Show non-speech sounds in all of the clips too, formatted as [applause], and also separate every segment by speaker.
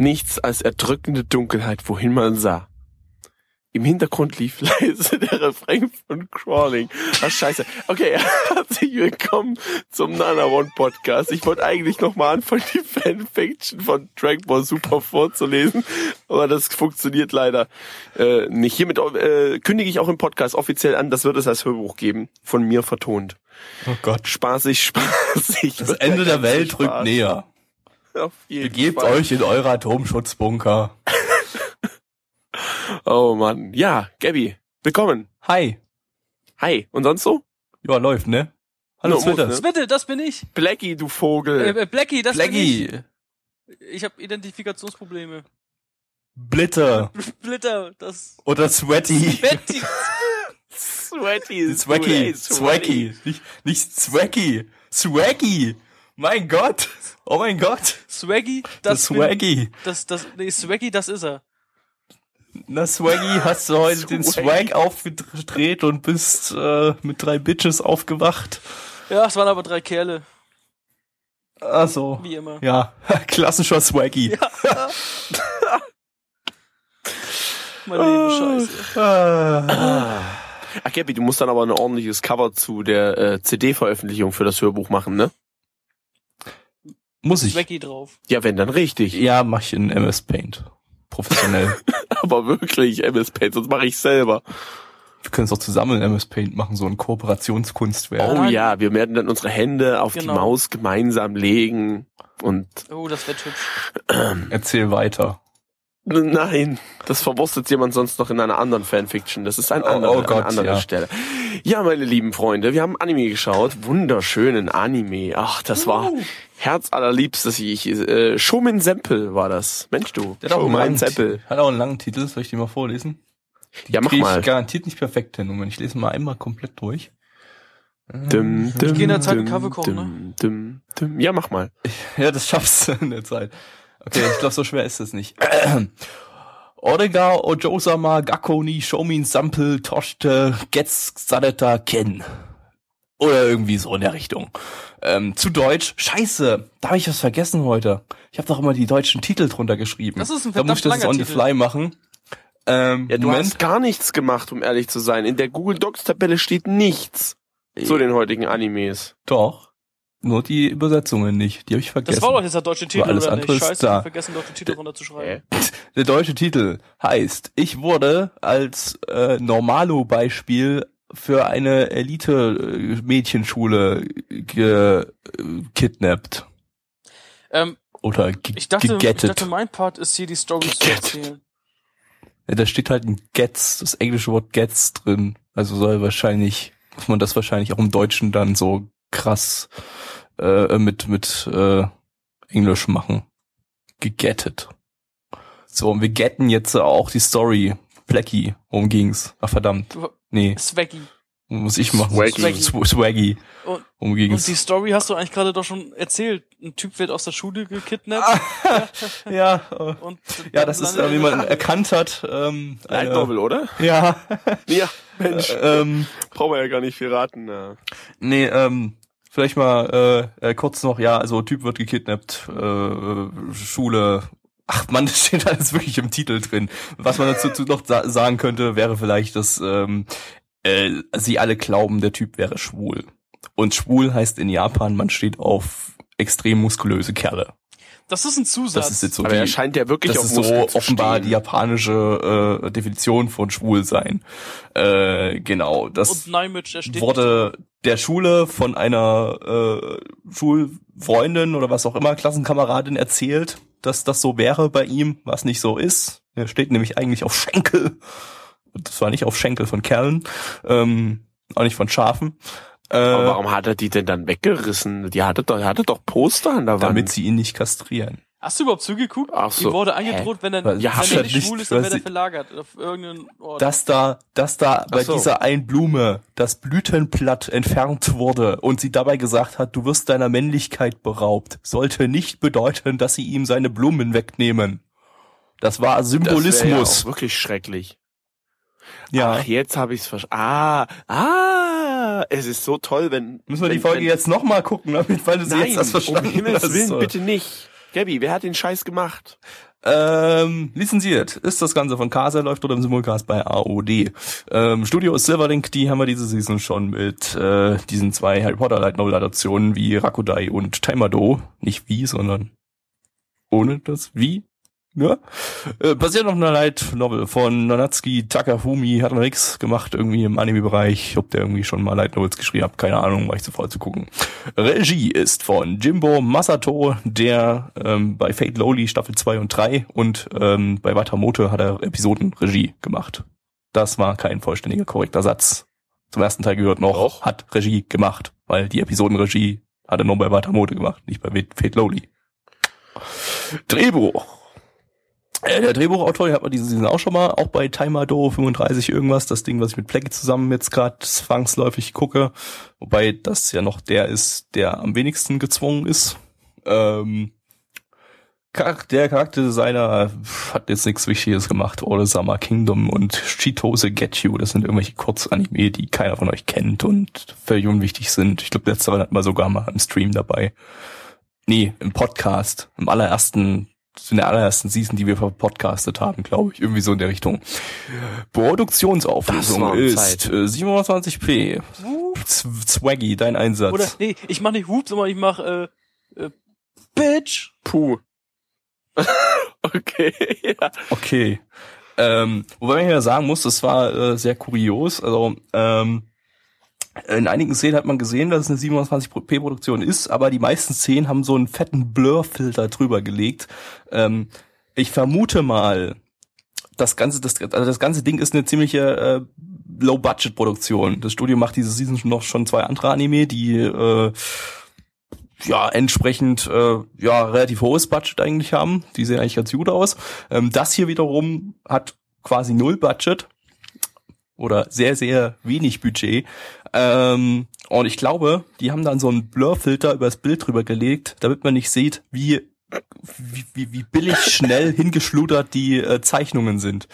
Speaker 1: Nichts als erdrückende Dunkelheit, wohin man sah. Im Hintergrund lief [laughs] leise der Refrain von Crawling. Ach scheiße. Okay, [laughs] herzlich willkommen zum Nana One Podcast. Ich wollte eigentlich nochmal anfangen, die Fanfiction von Dragon Ball Super vorzulesen, aber das funktioniert leider äh, nicht. Hiermit äh, kündige ich auch im Podcast offiziell an, das wird es als Hörbuch geben, von mir vertont.
Speaker 2: Oh Gott.
Speaker 1: Spaßig, [laughs] spaßig.
Speaker 2: Das Ende der Welt rückt näher. [laughs]
Speaker 1: Auf jeden
Speaker 2: Begebt
Speaker 1: Fall.
Speaker 2: euch in eure Atomschutzbunker. [laughs]
Speaker 1: Oh Mann. Ja, Gabby, willkommen.
Speaker 2: Hi.
Speaker 1: Hi. Und sonst so?
Speaker 2: Ja, läuft, ne? Hallo,
Speaker 1: No, muss,
Speaker 2: Twitter.
Speaker 1: ne?
Speaker 3: Bitte, das bin ich.
Speaker 1: Blackie, du Vogel.
Speaker 3: Äh, äh, Blackie, das bin
Speaker 2: Blackie.
Speaker 3: ich. Ich habe Identifikationsprobleme.
Speaker 2: Blitter. [laughs]
Speaker 3: Splitter, das
Speaker 2: Oder Sweaty.
Speaker 1: Sweaty
Speaker 2: Swaggy.
Speaker 1: ey,
Speaker 2: Swaggy. Nicht, nicht Swaggy. Swaggy. Mein Gott. Oh mein Gott.
Speaker 3: Swaggy,
Speaker 2: Das
Speaker 3: das bin,
Speaker 2: Swaggy.
Speaker 3: das das nee, Swaggy, das ist er.
Speaker 2: Na, Swaggy, hast du heute den
Speaker 1: Swaggy.
Speaker 2: Swag aufgedreht und bist äh, mit drei Bitches aufgewacht?
Speaker 3: Ja, es waren aber drei Kerle,
Speaker 2: Ach so.
Speaker 3: wie immer.
Speaker 2: Ja, [laughs] klassischer Swaggy. [laughs]
Speaker 3: Mein Leben scheiße.
Speaker 2: Ah.
Speaker 1: Ach, Gabby, du musst dann aber ein ordentliches Cover zu der äh, CD-Veröffentlichung für das Hörbuch machen, ne?
Speaker 2: Muss ich.
Speaker 3: Swaggy drauf.
Speaker 1: Ja, wenn, dann richtig.
Speaker 2: Ja, mach ich in MS Paint. Professionell. [laughs]
Speaker 1: Aber wirklich, MS Paint, sonst mache ich selber.
Speaker 2: Wir können es auch zusammen in MS Paint machen, so ein Kooperationskunstwerk.
Speaker 1: Oh ja, wir werden dann unsere Hände auf die
Speaker 3: Genau.
Speaker 1: Maus gemeinsam legen und
Speaker 3: Oh, das wird hübsch. [clears throat]
Speaker 2: Erzähl weiter.
Speaker 1: Nein, das verwurstet jemand sonst noch in einer anderen Fanfiction. Das ist ein
Speaker 2: Oh,
Speaker 1: anderer,
Speaker 2: oh Gott,
Speaker 1: eine andere
Speaker 2: ja.
Speaker 1: Stelle. Ja, meine lieben Freunde, wir haben Anime geschaut. Wunderschönen Anime. Ach, das war herzallerliebstes. Ich, äh, Shomin Sempel war das. Mensch, du.
Speaker 2: Der hat auch einen
Speaker 1: Shomin
Speaker 2: langen,
Speaker 1: Sempel.
Speaker 2: hat auch einen langen Titel, soll ich den mal vorlesen?
Speaker 1: Ja, mach
Speaker 2: Krieg
Speaker 1: mal.
Speaker 2: ich garantiert nicht perfekt hin. Moment, ich lese mal einmal komplett durch.
Speaker 1: Dum, dum,
Speaker 3: geh in der Zeit einen Kaffee kochen, ne?
Speaker 1: dum, dum, dum. Ja, mach mal. [laughs]
Speaker 2: Ja, das schaffst du in der Zeit. Okay, ich glaube, so schwer ist es nicht. [clears throat] Orega Ojosama Gakko ni Shomin Sample Toshte Getz Sadeta Ken. Oder irgendwie so in der Richtung. Ähm, zu Deutsch, scheiße, da habe ich was vergessen heute. Ich habe doch immer die deutschen Titel drunter geschrieben.
Speaker 3: Das ist ein
Speaker 2: Da muss ich das on the fly machen. Ähm,
Speaker 1: Ja, du
Speaker 2: Moment.
Speaker 1: hast gar nichts gemacht, um ehrlich zu sein. In der Google Docs Tabelle steht nichts zu den heutigen Animes.
Speaker 2: Doch. Nur die Übersetzungen nicht. Die habe ich vergessen.
Speaker 3: Das war doch jetzt der deutsche Titel,
Speaker 2: alles
Speaker 3: oder
Speaker 2: andere
Speaker 3: nicht? Scheiße,
Speaker 2: da.
Speaker 3: ich vergessen doch den Titel runterzuschreiben. [laughs]
Speaker 2: Der deutsche Titel heißt, ich wurde als äh, Normalo-Beispiel für eine Elite-Mädchenschule gekidnappt.
Speaker 3: Ähm,
Speaker 2: Oder ge
Speaker 3: ich dachte, ich
Speaker 2: gegettet.
Speaker 3: dachte, mein Part ist hier die Story zu erzählen.
Speaker 2: ja, da steht halt ein Gets, das englische Wort Gets drin. Also soll wahrscheinlich, muss man das wahrscheinlich auch im Deutschen dann so krass äh, mit, mit äh, Englisch machen. Gegettet. So, und wir getten jetzt auch die Story. Blackie, worum ging's? Ach verdammt. Nee,
Speaker 3: Swaggy.
Speaker 2: muss ich machen.
Speaker 1: Swaggy.
Speaker 2: Sw- Swaggy.
Speaker 3: Und,
Speaker 2: Worum
Speaker 3: und
Speaker 2: ging's?
Speaker 3: die Story hast du eigentlich gerade doch schon erzählt. Ein Typ wird aus der Schule gekidnappt. [laughs]
Speaker 2: ja, äh,
Speaker 3: Und
Speaker 2: ja, das ist, äh, wie man erkannt hat. Ähm,
Speaker 1: Light
Speaker 2: eine-
Speaker 1: Novel, oder?
Speaker 2: Ja,
Speaker 1: Ja, [laughs] Mensch.
Speaker 2: ähm,
Speaker 1: Brauchen wir ja gar nicht viel raten. Na.
Speaker 2: nee, ähm, vielleicht mal äh, äh, kurz noch, ja, also Typ wird gekidnappt, äh, Schule. Ach man, [laughs] das steht alles wirklich im Titel drin. Was man dazu zu noch sa sagen könnte, wäre vielleicht, dass ähm, äh, sie alle glauben, der Typ wäre schwul. Und schwul heißt in Japan, man steht auf extrem muskulöse Kerle.
Speaker 3: Das ist ein Zusatz.
Speaker 2: Das ist jetzt so
Speaker 1: Aber
Speaker 2: die,
Speaker 1: er scheint ja wirklich
Speaker 2: das
Speaker 1: auf
Speaker 2: ist so
Speaker 1: Muskeln
Speaker 2: offenbar
Speaker 1: stehen.
Speaker 2: die japanische äh, Definition von schwul sein. Äh, genau, das
Speaker 3: steht
Speaker 2: wurde der Schule von einer äh, Schulfreundin oder was auch immer, Klassenkameradin erzählt, dass das so wäre bei ihm, was nicht so ist. Er steht nämlich eigentlich auf Schenkel. Das war nicht auf Schenkel von Kerlen, ähm, auch nicht von Schafen. Äh,
Speaker 1: Aber warum hat er die denn dann weggerissen? Die hatte doch, er hatte doch Poster an der Wand.
Speaker 2: damit sie ihn nicht kastrieren.
Speaker 3: Hast du überhaupt zugeguckt?
Speaker 1: Ach so.
Speaker 3: Ihm wurde angedroht, wenn er,
Speaker 2: Was?
Speaker 3: wenn
Speaker 2: Ja,
Speaker 3: er nicht
Speaker 2: nicht-
Speaker 3: schwul ist, dann wird er
Speaker 2: die-
Speaker 3: verlagert auf irgendeinen Ort.
Speaker 2: dass da, dass da bei
Speaker 1: so.
Speaker 2: dieser einen Blume das Blütenblatt entfernt wurde und sie dabei gesagt hat, du wirst deiner Männlichkeit beraubt, sollte nicht bedeuten, dass sie ihm seine Blumen wegnehmen. Das war
Speaker 1: Das wär ja
Speaker 2: Symbolismus.
Speaker 1: auch wirklich schrecklich.
Speaker 2: Ja.
Speaker 1: Ach, jetzt habe ich's verstanden. Ah, ah, es ist so toll, wenn
Speaker 2: Müssen wir die
Speaker 1: wenn,
Speaker 2: Folge
Speaker 1: wenn,
Speaker 2: jetzt nochmal gucken, damit, weil du sie
Speaker 1: Nein,
Speaker 2: jetzt das verstanden
Speaker 1: um Himmels
Speaker 2: hast.
Speaker 1: Willen, bitte nicht. Gabby, wer hat den Scheiß gemacht?
Speaker 2: Ähm, lizenziert ist das Ganze von Kasa, läuft oder im Simulcast bei AOD. Ähm, Studio ist Silverlink, die haben wir diese Season schon mit äh, diesen zwei Harry Potter Light Novel Adaptionen wie Rakudai und Taimado. Nicht wie, sondern ohne das wie. Ja. Äh, basiert auf einer Light Novel von Nanatsuki Takafumi, hat noch nix gemacht irgendwie im Anime-Bereich. Ob der irgendwie schon mal Light Novels geschrieben hat, keine Ahnung, war ich zu faul zu gucken. Regie ist von Jimbo Masato, der ähm, bei Fate Lowly Staffel 2 und 3 und ähm, bei Watamote hat er Episodenregie gemacht. Das war kein vollständiger korrekter Satz. Zum ersten Teil gehört noch,
Speaker 1: Doch.
Speaker 2: hat Regie gemacht, weil die Episodenregie hat er nur bei Watamote gemacht, nicht bei Fate Lowly. Drehbuch. Äh, der Drehbuchautor, den hat man diese Season auch schon mal, auch bei Timer Do 35 irgendwas, das Ding, was ich mit Plecky zusammen jetzt gerade zwangsläufig gucke, wobei das ja noch der ist, der am wenigsten gezwungen ist. Ähm, der Charakterdesigner hat jetzt nichts Wichtiges gemacht. All Summer Kingdom und Chitose Get You, das sind irgendwelche Kurzanime, die keiner von euch kennt und völlig unwichtig sind. Ich glaube, letztere hat man sogar mal im Stream dabei. Nee, im Podcast, im allerersten, in der allerersten Season, die wir verpodcastet haben, glaube ich, irgendwie so in der Richtung. Produktionsauflösung ist
Speaker 1: Zeit.
Speaker 2: äh, 720p. Z- Swaggy, dein Einsatz.
Speaker 3: Oder, nee, ich mach nicht Hup, sondern ich mach, äh, äh, Bitch.
Speaker 1: Puh. [laughs] okay, ja.
Speaker 2: Okay. Ähm, wobei man ja sagen muss, das war äh, sehr kurios. Also ähm, in einigen Szenen hat man gesehen, dass es eine 27p-Produktion ist, aber die meisten Szenen haben so einen fetten Blur-Filter drüber gelegt. Ähm, ich vermute mal, das ganze, das, also das ganze Ding ist eine ziemliche äh, Low-Budget-Produktion. Das Studio macht diese Season noch schon zwei andere Anime, die äh, ja entsprechend äh, ja relativ hohes Budget eigentlich haben. Die sehen eigentlich ganz gut aus. Ähm, das hier wiederum hat quasi null Budget oder sehr sehr wenig Budget. Ähm, und ich glaube, die haben dann so einen Blurfilter übers Bild drüber gelegt, damit man nicht sieht, wie wie, wie, billig schnell [laughs] hingeschludert die äh, Zeichnungen sind.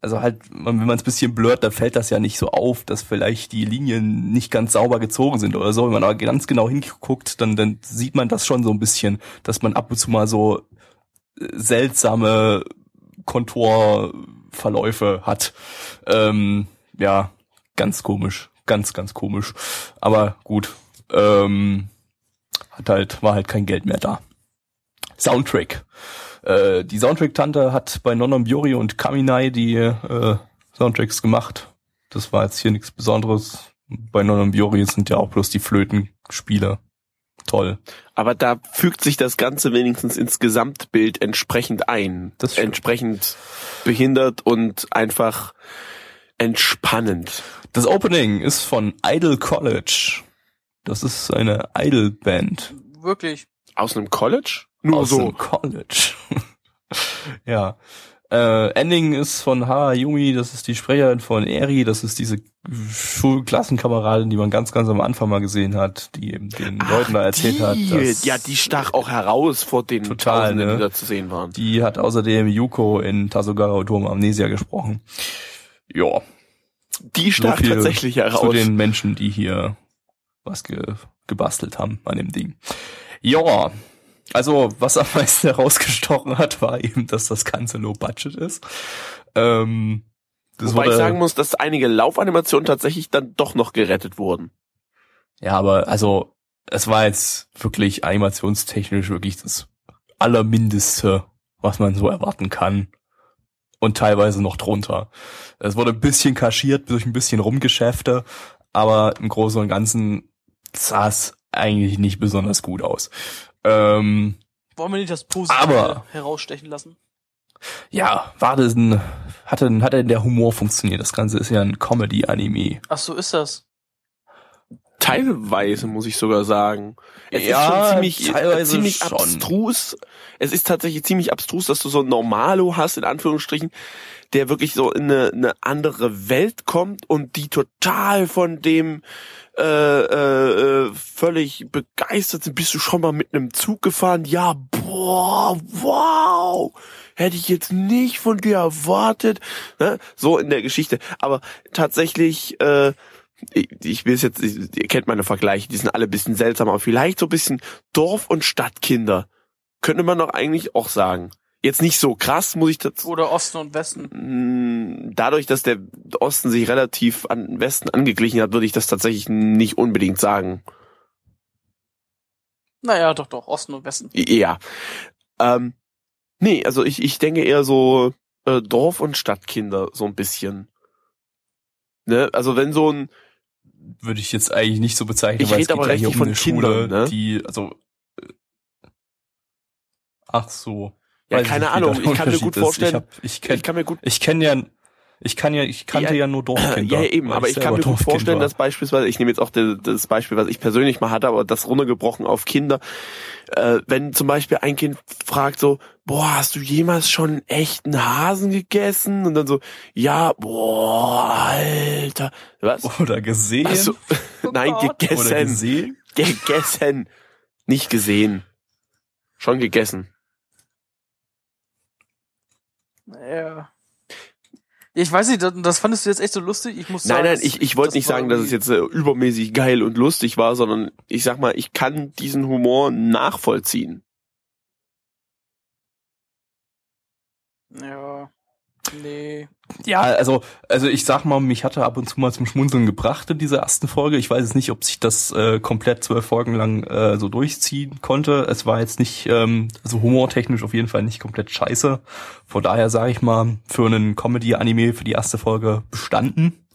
Speaker 2: Also halt, wenn man es bisschen blurrt, dann fällt das ja nicht so auf, dass vielleicht die Linien nicht ganz sauber gezogen sind oder so. Wenn man aber ganz genau hinguckt, dann, dann sieht man das schon so ein bisschen, dass man ab und zu mal so äh, seltsame Konturverläufe hat. Ähm, ja, ganz komisch. Ganz, ganz komisch. Aber gut. Ähm, hat halt, war halt kein Geld mehr da. Soundtrack. Äh, die Soundtrack-Tante hat bei Nononbiori und Kaminai die äh, Soundtracks gemacht. Das war jetzt hier nichts Besonderes. Bei Nononbiori sind ja auch bloß die Flötenspieler. Toll.
Speaker 1: Aber da fügt sich das Ganze wenigstens ins Gesamtbild entsprechend ein.
Speaker 2: Das
Speaker 1: entsprechend behindert und einfach entspannend.
Speaker 2: Das Opening ist von Idol College. Das ist eine Idol-Band.
Speaker 3: Wirklich.
Speaker 1: Aus einem College? Nur
Speaker 2: aus
Speaker 1: so.
Speaker 2: dem College. [laughs] ja. Äh, Ending ist von Harayumi, das ist die Sprecherin von Eri, das ist diese Schulklassenkameradin, die man ganz, ganz am Anfang mal gesehen hat, die eben den Leuten da erzählt
Speaker 1: die,
Speaker 2: hat. Dass
Speaker 1: ja, die stach auch heraus vor den
Speaker 2: Total,
Speaker 1: Tausenden,
Speaker 2: ne?
Speaker 1: die da zu sehen waren.
Speaker 2: Die hat außerdem Yuko in Tasogara Turm Amnesia gesprochen. Ja,
Speaker 1: Die
Speaker 2: so
Speaker 1: stach
Speaker 2: viel
Speaker 1: tatsächlich
Speaker 2: zu
Speaker 1: heraus.
Speaker 2: den Menschen, die hier was ge gebastelt haben an dem Ding. Ja, also was am meisten [laughs] herausgestochen hat, war eben, dass das Ganze low budget ist. Ähm, das
Speaker 1: Wobei ich
Speaker 2: wurde-
Speaker 1: sagen muss, dass einige Laufanimationen tatsächlich dann doch noch gerettet wurden.
Speaker 2: Ja, aber also es war jetzt wirklich animationstechnisch wirklich das allermindeste, was man so erwarten kann. Und teilweise noch drunter. Es wurde ein bisschen kaschiert durch ein bisschen Rumgeschäfte, aber im Großen und Ganzen sah es eigentlich nicht besonders gut aus. Ähm,
Speaker 3: Wollen wir nicht das Positive
Speaker 2: Aber-
Speaker 3: herausstechen lassen?
Speaker 2: ja, war das ein, hat denn, hat denn der Humor funktioniert? Das Ganze ist ja ein Comedy-Anime.
Speaker 3: Ach so ist das.
Speaker 1: Teilweise muss ich sogar sagen. Es
Speaker 2: Ja,
Speaker 1: ist schon ziemlich,
Speaker 2: teilweise
Speaker 1: ziemlich
Speaker 2: schon.
Speaker 1: abstrus. Es ist tatsächlich ziemlich abstrus, dass du so ein Normalo hast, in Anführungsstrichen, der wirklich so in eine, eine andere Welt kommt und die total von dem äh, äh, äh, völlig begeistert sind. Bist du schon mal mit einem Zug gefahren? Ja, boah, wow. Hätte ich jetzt nicht von dir erwartet. Ne? So in der Geschichte. Aber tatsächlich, äh, ich, ich will es jetzt, ihr kennt meine Vergleiche, die sind alle ein bisschen seltsam, aber vielleicht so ein bisschen Dorf- und Stadtkinder. Könnte man doch eigentlich auch sagen. Jetzt nicht so krass, muss ich dazu
Speaker 3: Oder Osten und Westen.
Speaker 1: Mm, dadurch, dass der Osten sich relativ an den Westen angeglichen hat, würde ich das tatsächlich nicht unbedingt sagen.
Speaker 3: Naja, doch, doch, Osten und Westen.
Speaker 1: Ja. Ähm, nee, also ich, ich denke eher so äh, Dorf- und Stadtkinder so ein bisschen. Ne? Also wenn so ein,
Speaker 2: Würde ich jetzt eigentlich nicht so bezeichnen,
Speaker 1: Ich
Speaker 2: weil es geht
Speaker 1: aber
Speaker 2: ja hier um
Speaker 1: von
Speaker 2: eine Schule,
Speaker 1: Kindern, ne?
Speaker 2: die, also, äh, ach so.
Speaker 1: ja,
Speaker 2: Weiß
Speaker 1: keine Ahnung, ich kann mir gut
Speaker 2: ist.
Speaker 1: vorstellen,
Speaker 2: Ich, hab, ich kenn,
Speaker 1: ich kann mir gut
Speaker 2: ich kenne ja, ich kann ja, ich kannte
Speaker 1: Ja,
Speaker 2: ja, nur Dorfkinder. [clears throat]
Speaker 1: Ja, eben, aber ich kann
Speaker 2: selber
Speaker 1: mir gut vorstellen, dass beispielsweise, ich nehme jetzt auch das Beispiel, was ich persönlich mal hatte, aber das runtergebrochen auf Kinder, äh, wenn zum Beispiel ein Kind fragt so, boah, hast du jemals schon einen echten Hasen gegessen? Und dann so, ja, boah, Alter. Was?
Speaker 2: Oder gesehen.
Speaker 1: Also, [laughs] nein,
Speaker 3: Gott.
Speaker 2: oder
Speaker 1: gegessen.
Speaker 2: gesehen.
Speaker 1: Gegessen. Nicht gesehen. Schon gegessen.
Speaker 3: Ja. Ich weiß nicht, das, das fandest du jetzt echt so lustig? Ich muss
Speaker 1: Nein,
Speaker 3: sagen,
Speaker 1: nein, ich, ich wollte nicht sagen, dass es jetzt äh, übermäßig geil und lustig war, sondern ich sag mal, ich kann diesen Humor nachvollziehen.
Speaker 3: Ja. Nee.
Speaker 2: Ja, also, also ich sag mal, mich hatte ab und zu mal zum Schmunzeln gebracht in dieser ersten Folge. Ich weiß es nicht, ob sich das äh, komplett zwölf Folgen lang äh, so durchziehen konnte. Es war jetzt nicht, ähm, also humortechnisch auf jeden Fall nicht komplett scheiße. Von daher sage ich mal, für einen Comedy-Anime für die erste Folge bestanden.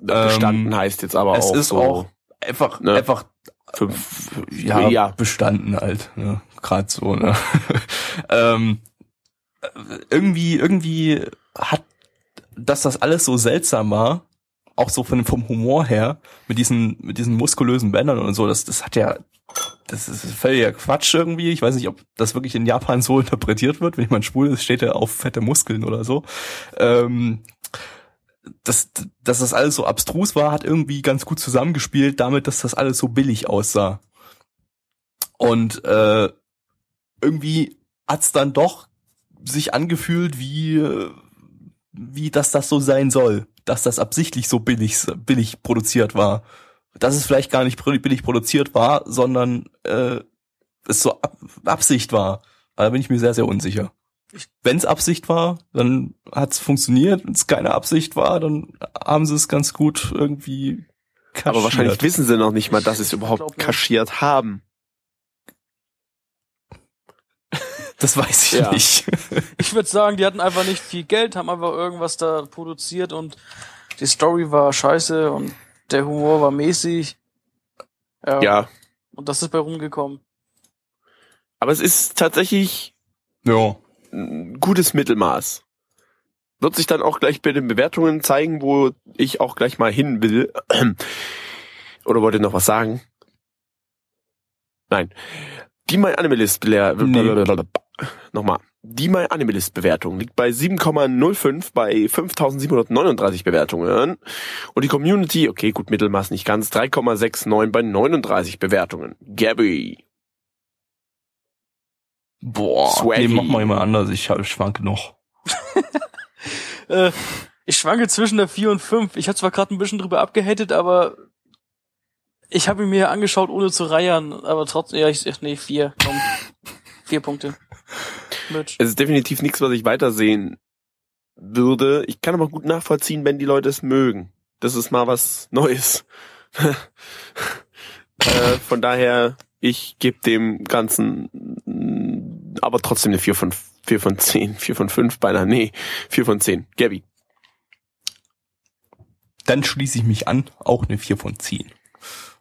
Speaker 1: Bestanden
Speaker 2: Ähm,
Speaker 1: heißt jetzt aber
Speaker 2: es
Speaker 1: auch
Speaker 2: ist
Speaker 1: so
Speaker 2: auch einfach,
Speaker 1: ne?
Speaker 2: einfach
Speaker 1: fünf,
Speaker 2: ja,
Speaker 1: ja.
Speaker 2: bestanden halt, ne? Gerade so, ne? [laughs] ähm, äh, irgendwie, irgendwie hat, dass das alles so seltsam war, auch so von, vom Humor her, mit diesen, mit diesen muskulösen Bändern und so, das, das hat ja, das ist völliger Quatsch irgendwie. Ich weiß nicht, ob das wirklich in Japan so [laughs] interpretiert wird. Wenn jemand schwul ist, steht er auf fette Muskeln oder so. Ähm, dass, dass das alles so abstrus war, hat irgendwie ganz gut zusammengespielt damit, dass das alles so billig aussah. Und äh, irgendwie hat's dann doch sich angefühlt, wie wie dass das so sein soll, dass das absichtlich so billig billig produziert war. Dass es vielleicht gar nicht billig produziert war, sondern äh, es so ab, Absicht war. Da bin ich mir sehr, sehr unsicher. Wenn es Absicht war, dann hat's funktioniert. Wenn es keine Absicht war, dann haben sie es ganz gut irgendwie kaschiert.
Speaker 1: Aber wahrscheinlich wissen sie noch nicht mal, dass sie es überhaupt kaschiert haben.
Speaker 2: Das weiß ich
Speaker 1: Ja.
Speaker 2: nicht. [laughs]
Speaker 3: Ich würde sagen, die hatten einfach nicht viel Geld, haben einfach irgendwas da produziert und die Story war scheiße und der Humor war mäßig. Ja.
Speaker 1: Ja.
Speaker 3: Und das ist bei rumgekommen.
Speaker 1: Aber es ist tatsächlich
Speaker 2: ja.
Speaker 1: ein gutes Mittelmaß. Wird sich dann auch gleich bei den Bewertungen zeigen, wo ich auch gleich mal hin will. [clears throat] Oder wollt ihr noch was sagen? Nein. Die My Animalist
Speaker 2: Nee.
Speaker 1: Nochmal. Die My Animalist Bewertung liegt bei 7,05 bei 5739 Bewertungen. Und die Community, okay, gut, Mittelmaß nicht ganz, 3,69 bei 39 Bewertungen. Gabby.
Speaker 2: Boah,
Speaker 1: Swaggy.
Speaker 2: nee, mach mal immer anders. Ich hab- schwanke noch. [laughs]
Speaker 3: Äh, ich schwanke zwischen der 4 und 5. Ich habe zwar gerade ein bisschen drüber abgehatet, aber ich habe ihn mir angeschaut, ohne zu reiern. Aber trotzdem, ja, ich, ich nee, 4. Komm. Vier Punkte. Mitch.
Speaker 1: Es ist definitiv nichts, was ich weitersehen würde. Ich kann aber gut nachvollziehen, wenn die Leute es mögen. Das ist mal was Neues. [laughs] äh, von daher, ich gebe dem Ganzen aber trotzdem eine 4 von 4 von 10, 4 von 5 beinahe. Nee, 4 von 10. Gabby.
Speaker 2: Dann schließe ich mich an, auch eine 4 von 10.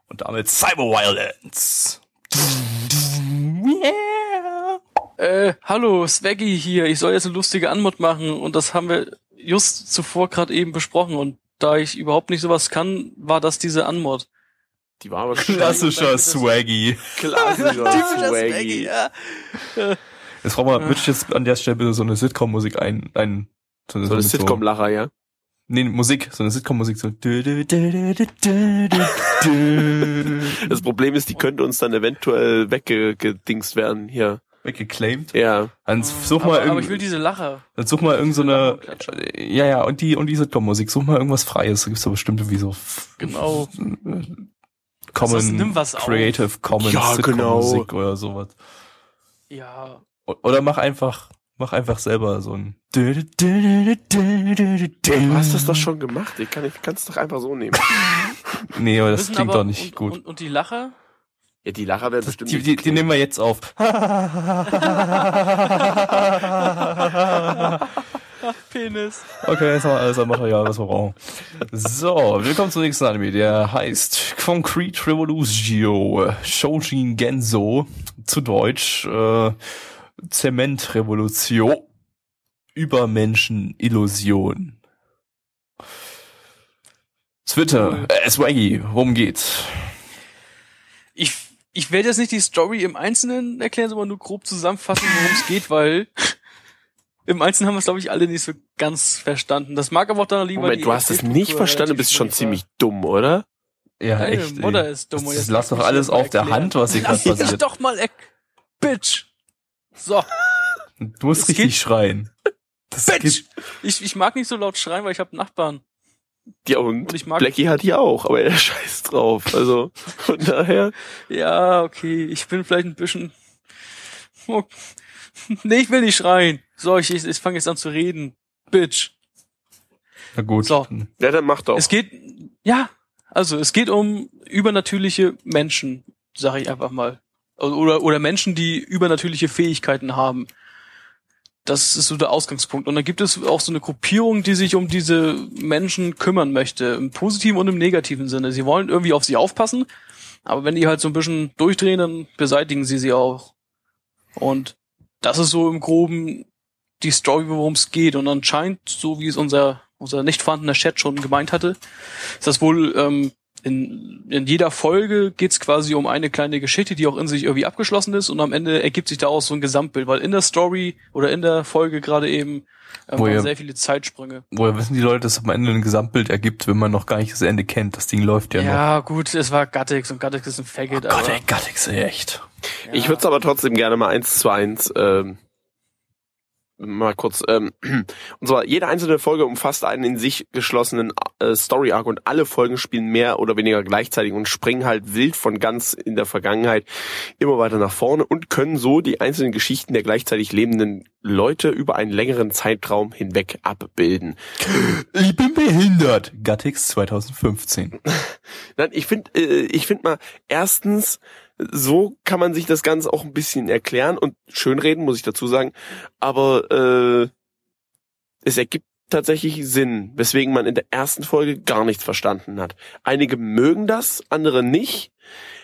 Speaker 2: Und damit Cyber Violence. Yeah.
Speaker 3: Äh, hallo, Swaggy hier. Ich soll jetzt eine lustige Anmod machen und das haben wir just zuvor gerade eben besprochen und da ich überhaupt nicht sowas kann, war das diese Anmod.
Speaker 1: Die war aber
Speaker 2: Klassischer Swaggy.
Speaker 1: klassischer [laughs] Swaggy.
Speaker 3: Swaggy, ja.
Speaker 2: Jetzt brauchen wir, würde ich jetzt an der Stelle bitte so eine Sitcom-Musik ein, ein, so eine,
Speaker 1: So eine Sitcom-Lacher, ja?
Speaker 2: Nee, Musik, so eine Sitcom-Musik, so.
Speaker 1: Das Problem ist, die könnte uns dann eventuell weggedingst werden hier.
Speaker 2: Weggeclaimed.
Speaker 1: Ja.
Speaker 2: Dann such
Speaker 3: aber,
Speaker 2: mal
Speaker 3: aber ich will diese Lacher.
Speaker 2: dann such mal irgend so eine, ja, ja, und die, und die Sitcom-Musik. Such mal irgendwas Freies. Da gibt's doch bestimmt irgendwie so
Speaker 3: Genau.
Speaker 2: Common,
Speaker 3: Ansonsten nimm was auf.
Speaker 2: Creative Commons
Speaker 1: Ja,
Speaker 2: Sitcom-Musik oder sowas.
Speaker 3: Ja.
Speaker 2: Oder mach einfach, mach einfach selber so ein. Du
Speaker 1: Du hast das doch schon gemacht. Ich kann es doch einfach so nehmen.
Speaker 2: Nee, aber das klingt
Speaker 3: aber-
Speaker 2: doch nicht
Speaker 3: und,
Speaker 2: gut.
Speaker 3: Und, und die Lacher?
Speaker 1: Ja, die Lacher werden bestimmt
Speaker 2: die, die, die nehmen wir jetzt auf. [laughs]
Speaker 3: Penis.
Speaker 2: Okay, jetzt haben wir alles an Material, was wir brauchen. So, willkommen zum nächsten Anime. Der heißt Concrete Revolution, Shojin Genso, zu Deutsch äh, Zementrevolution, Übermenschen-Illusion. Twitter, äh, Swaggy, worum geht's?
Speaker 3: Ich, ich werde jetzt nicht die Story im Einzelnen erklären, sondern nur grob zusammenfassen, worum es geht, weil [laughs] im Einzelnen haben wir es, glaube ich, alle nicht so ganz verstanden. Das mag aber auch daran liegen, weil
Speaker 1: Moment,
Speaker 3: die
Speaker 1: du hast es nicht verstanden, du bist schon ziemlich dumm, oder?
Speaker 2: Ja,
Speaker 3: Deine
Speaker 2: echt. ey.
Speaker 3: Mutter ist dumm.
Speaker 2: Das,
Speaker 3: jetzt
Speaker 2: lass doch
Speaker 3: lass
Speaker 2: alles
Speaker 3: das mal
Speaker 2: auf der. Hand, was hier gerade
Speaker 3: Lass
Speaker 2: passiert.
Speaker 3: doch mal, eck, Bitch. So,
Speaker 2: Du musst
Speaker 3: Es
Speaker 2: richtig
Speaker 3: geht-
Speaker 2: schreien. Das
Speaker 3: Bitch.
Speaker 2: geht-
Speaker 3: Ich, ich mag nicht so laut schreien, weil ich habe Nachbarn.
Speaker 1: Ja, und,
Speaker 3: Und ich mag-
Speaker 1: Blackie hat die auch, aber er [laughs] scheißt drauf. Also, von daher.
Speaker 3: Ja, okay, ich bin vielleicht ein bisschen... Oh. Nee, ich will nicht schreien. So, ich, ich, ich fange jetzt an zu reden. Bitch.
Speaker 2: Na gut.
Speaker 3: So.
Speaker 1: Ja, dann mach doch.
Speaker 3: Es geht, ja, also es geht um übernatürliche Menschen, sage ich einfach mal. Oder, oder Menschen, die übernatürliche Fähigkeiten haben. Das ist so der Ausgangspunkt. Und dann gibt es auch so eine Gruppierung, die sich um diese Menschen kümmern möchte. Im positiven und im negativen Sinne. Sie wollen irgendwie auf sie aufpassen, aber wenn die halt so ein bisschen durchdrehen, dann beseitigen sie sie auch. Und das ist so im Groben die Story, worum es geht. Und anscheinend, so wie es unser, unser nicht vorhandener Chat schon gemeint hatte, ist das wohl ähm, in, in jeder Folge geht's quasi um eine kleine Geschichte, die auch in sich irgendwie abgeschlossen ist und am Ende ergibt sich daraus so ein Gesamtbild, weil in der Story oder in der Folge gerade eben ähm,
Speaker 2: Wo
Speaker 3: waren
Speaker 2: ihr-
Speaker 3: sehr viele Zeitsprünge.
Speaker 2: Woher wissen die Leute, dass am Ende ein Gesamtbild ergibt, wenn man noch gar nicht das Ende kennt? Das Ding läuft ja,
Speaker 3: Ja,
Speaker 2: noch.
Speaker 3: gut, es war Gattix und Gattix ist ein Faggot,
Speaker 2: Oh Gott,
Speaker 3: aber
Speaker 2: ey, Gattix, ey, echt.
Speaker 3: ja.
Speaker 1: Ich würde es aber trotzdem gerne mal eins zu eins ähm, mal kurz. Ähm, [clears throat] und zwar jede einzelne Folge umfasst einen in sich geschlossenen äh, Story Arc und alle Folgen spielen mehr oder weniger gleichzeitig und springen halt wild von ganz in der Vergangenheit immer weiter nach vorne und können so die einzelnen Geschichten der gleichzeitig lebenden Leute über einen längeren Zeitraum hinweg abbilden. [gasps]
Speaker 2: Ich bin behindert. Gattix 2015. [laughs]
Speaker 1: Nein, ich finde, äh, ich finde mal, erstens, so kann man sich das Ganze auch ein bisschen erklären und schönreden, muss ich dazu sagen. Aber äh, es ergibt tatsächlich Sinn, weswegen man in der ersten Folge gar nichts verstanden hat. Einige mögen das, andere nicht.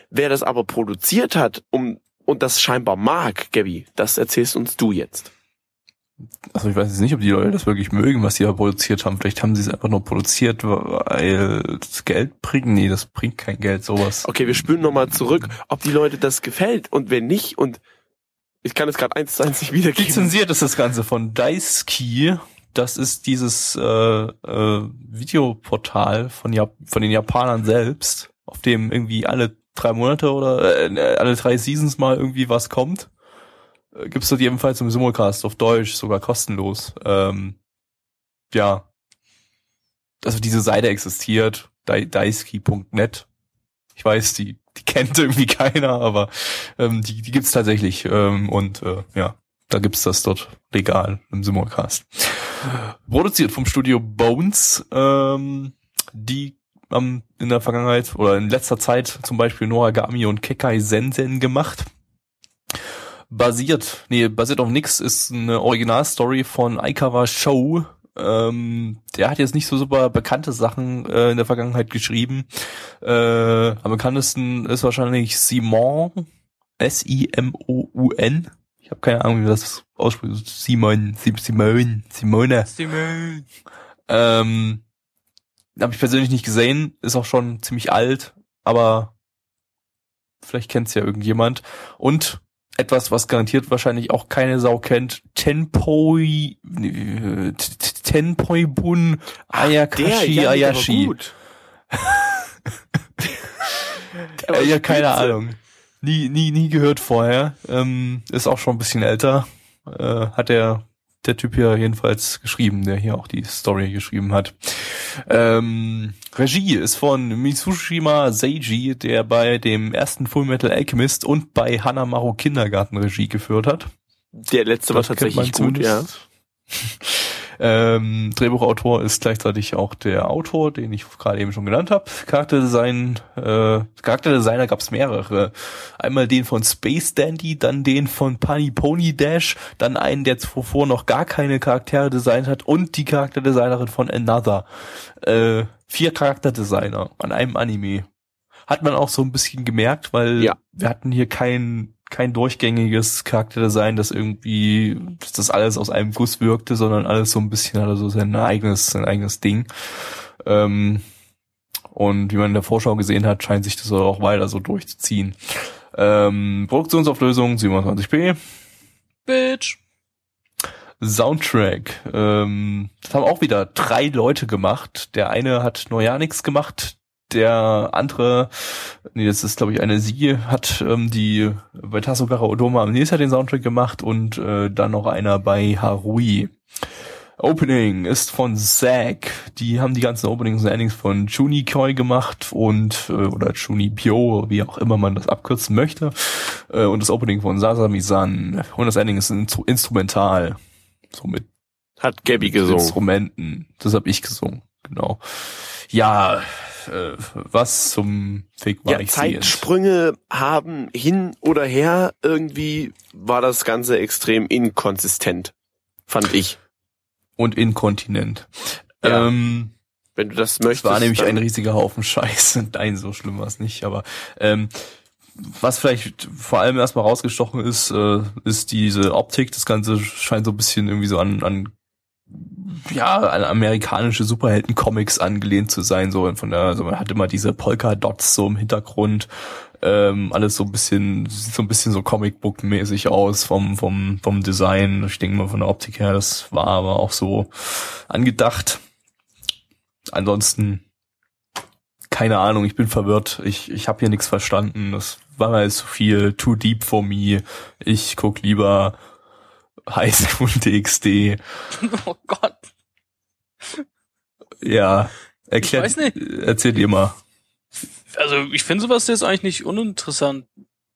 Speaker 1: Wer das aber produziert hat, um und das scheinbar mag, Gabby, das erzählst uns du jetzt.
Speaker 2: Also ich weiß jetzt nicht, ob die Leute das wirklich mögen, was sie da produziert haben. Vielleicht haben sie es einfach nur produziert, weil das Geld bringt. Nee, das bringt kein Geld, sowas.
Speaker 1: Okay, wir spülen nochmal zurück, ob die Leute das gefällt und wenn nicht und ich kann es gerade eins zu eins nicht wiedergeben.
Speaker 2: Lizenziert ist das Ganze von Daisuke. Das ist dieses äh, äh, Videoportal von, Jap von den Japanern selbst, auf dem irgendwie alle drei Monate oder äh, alle drei Seasons mal irgendwie was kommt. Äh, Gibt's dort jedenfalls im Simulcast auf Deutsch, sogar kostenlos. Ähm, ja. Also diese Seite existiert, dai- daisuke.net. Ich weiß, die, die [laughs] kennt irgendwie keiner, aber ähm, die, die gibt's tatsächlich. Ähm, und äh, ja, da gibt's das dort legal im Simulcast. Produziert vom Studio Bones, ähm, die haben in der Vergangenheit oder in letzter Zeit zum Beispiel Noragami und Kekai Sensen gemacht. Basiert, nee, basiert auf nix, ist eine Originalstory von Aikawa Show. Ähm, der hat jetzt nicht so super bekannte Sachen äh, in der Vergangenheit geschrieben. Äh, am bekanntesten ist wahrscheinlich Simon, S-I-M-O-U-N. Ich habe keine Ahnung, wie das ausspricht. Simon, Sim- Simone, Simone.
Speaker 3: Simone.
Speaker 2: Ähm, habe ich persönlich nicht gesehen, ist auch schon ziemlich alt, aber Vielleicht kennt's ja irgendjemand. Und etwas, was garantiert wahrscheinlich auch keine Sau kennt, Tenpoi, äh, Tenpoibun Ayakashi
Speaker 1: der, ja,
Speaker 2: Ayashi.
Speaker 1: gut. [laughs]
Speaker 2: Äh, ja, keine
Speaker 1: spitze.
Speaker 2: Ahnung. Nie, nie, nie gehört vorher. Ähm, ist auch schon ein bisschen älter. Äh, hat der, der Typ hier jedenfalls geschrieben, der hier auch die Story geschrieben hat. Ähm, Regie ist von Mitsushima Seiji, der bei dem ersten Full Metal Alchemist und bei Hanamaru Kindergarten Regie geführt hat.
Speaker 1: Der letzte war
Speaker 2: Das man
Speaker 1: tatsächlich gut, ja. [laughs]
Speaker 2: Ähm, Drehbuchautor ist gleichzeitig auch der Autor, den ich gerade eben schon genannt habe. Charakterdesign, äh, Charakterdesigner gab es mehrere. Einmal den von Space Dandy, dann den von Pani Pony Dash, dann einen, der zuvor noch gar keine Charaktere designt hat und die Charakterdesignerin von Another. Äh, vier Charakterdesigner an einem Anime. Hat man auch so ein bisschen gemerkt, weil
Speaker 1: Ja.
Speaker 2: wir hatten hier kein kein durchgängiges Charakterdesign, das irgendwie, dass das alles aus einem Guss wirkte, sondern alles so ein bisschen hatte so sein eigenes, sein eigenes Ding. Ähm, und wie man in der Vorschau gesehen hat, scheint sich das auch weiter so durchzuziehen. Ähm, Produktionsauflösung 27p.
Speaker 3: Bitch.
Speaker 2: Soundtrack. Ähm, das haben auch wieder drei Leute gemacht. Der eine hat ja nichts gemacht. Der andere, nee, das ist glaube ich eine sie, hat ähm, die bei Tasogara Odoma am Nesa den Soundtrack gemacht und äh, dann noch einer bei Harui. Opening ist von Zack. Die haben die ganzen Openings und Endings von Juni Koi gemacht und äh, oder Juni Pyo, wie auch immer man das abkürzen möchte. Äh, und das Opening von Sasami-san. Und das Ending ist instru instrumental. So mit
Speaker 1: Hat Gabby gesungen.
Speaker 2: Instrumenten. Das habe ich gesungen, genau. Ja, äh, was zum Fick war
Speaker 1: Ja,
Speaker 2: ich.
Speaker 1: Zeitsprünge haben hin oder her, irgendwie war das Ganze extrem inkonsistent. Fand ich.
Speaker 2: Und inkontinent.
Speaker 1: Ja.
Speaker 2: Ähm,
Speaker 1: Wenn du das
Speaker 2: Es
Speaker 1: möchtest.
Speaker 2: war nämlich ein riesiger Haufen [laughs] Scheiße. Nein, so schlimm war es nicht. Aber ähm, was vielleicht vor allem erstmal rausgestochen ist, äh, ist diese Optik. Das Ganze scheint so ein bisschen irgendwie so an, an ja, an amerikanische Superhelden-Comics angelehnt zu sein. So von der, also man hat immer diese Polka-Dots so im Hintergrund. Ähm, alles so ein bisschen, so ein bisschen so Comicbook-mäßig aus vom, vom, vom Design. Ich denke mal von der Optik her, das war aber auch so angedacht. Ansonsten keine Ahnung, ich bin verwirrt. Ich, ich habe hier nichts verstanden. Das war mir zu viel, too deep for me. Ich guck lieber High School DxD.
Speaker 3: Oh Gott.
Speaker 2: Ja, erklärt,
Speaker 3: Ich weiß
Speaker 2: erzählt ihr mal.
Speaker 3: Also ich finde sowas jetzt eigentlich nicht uninteressant,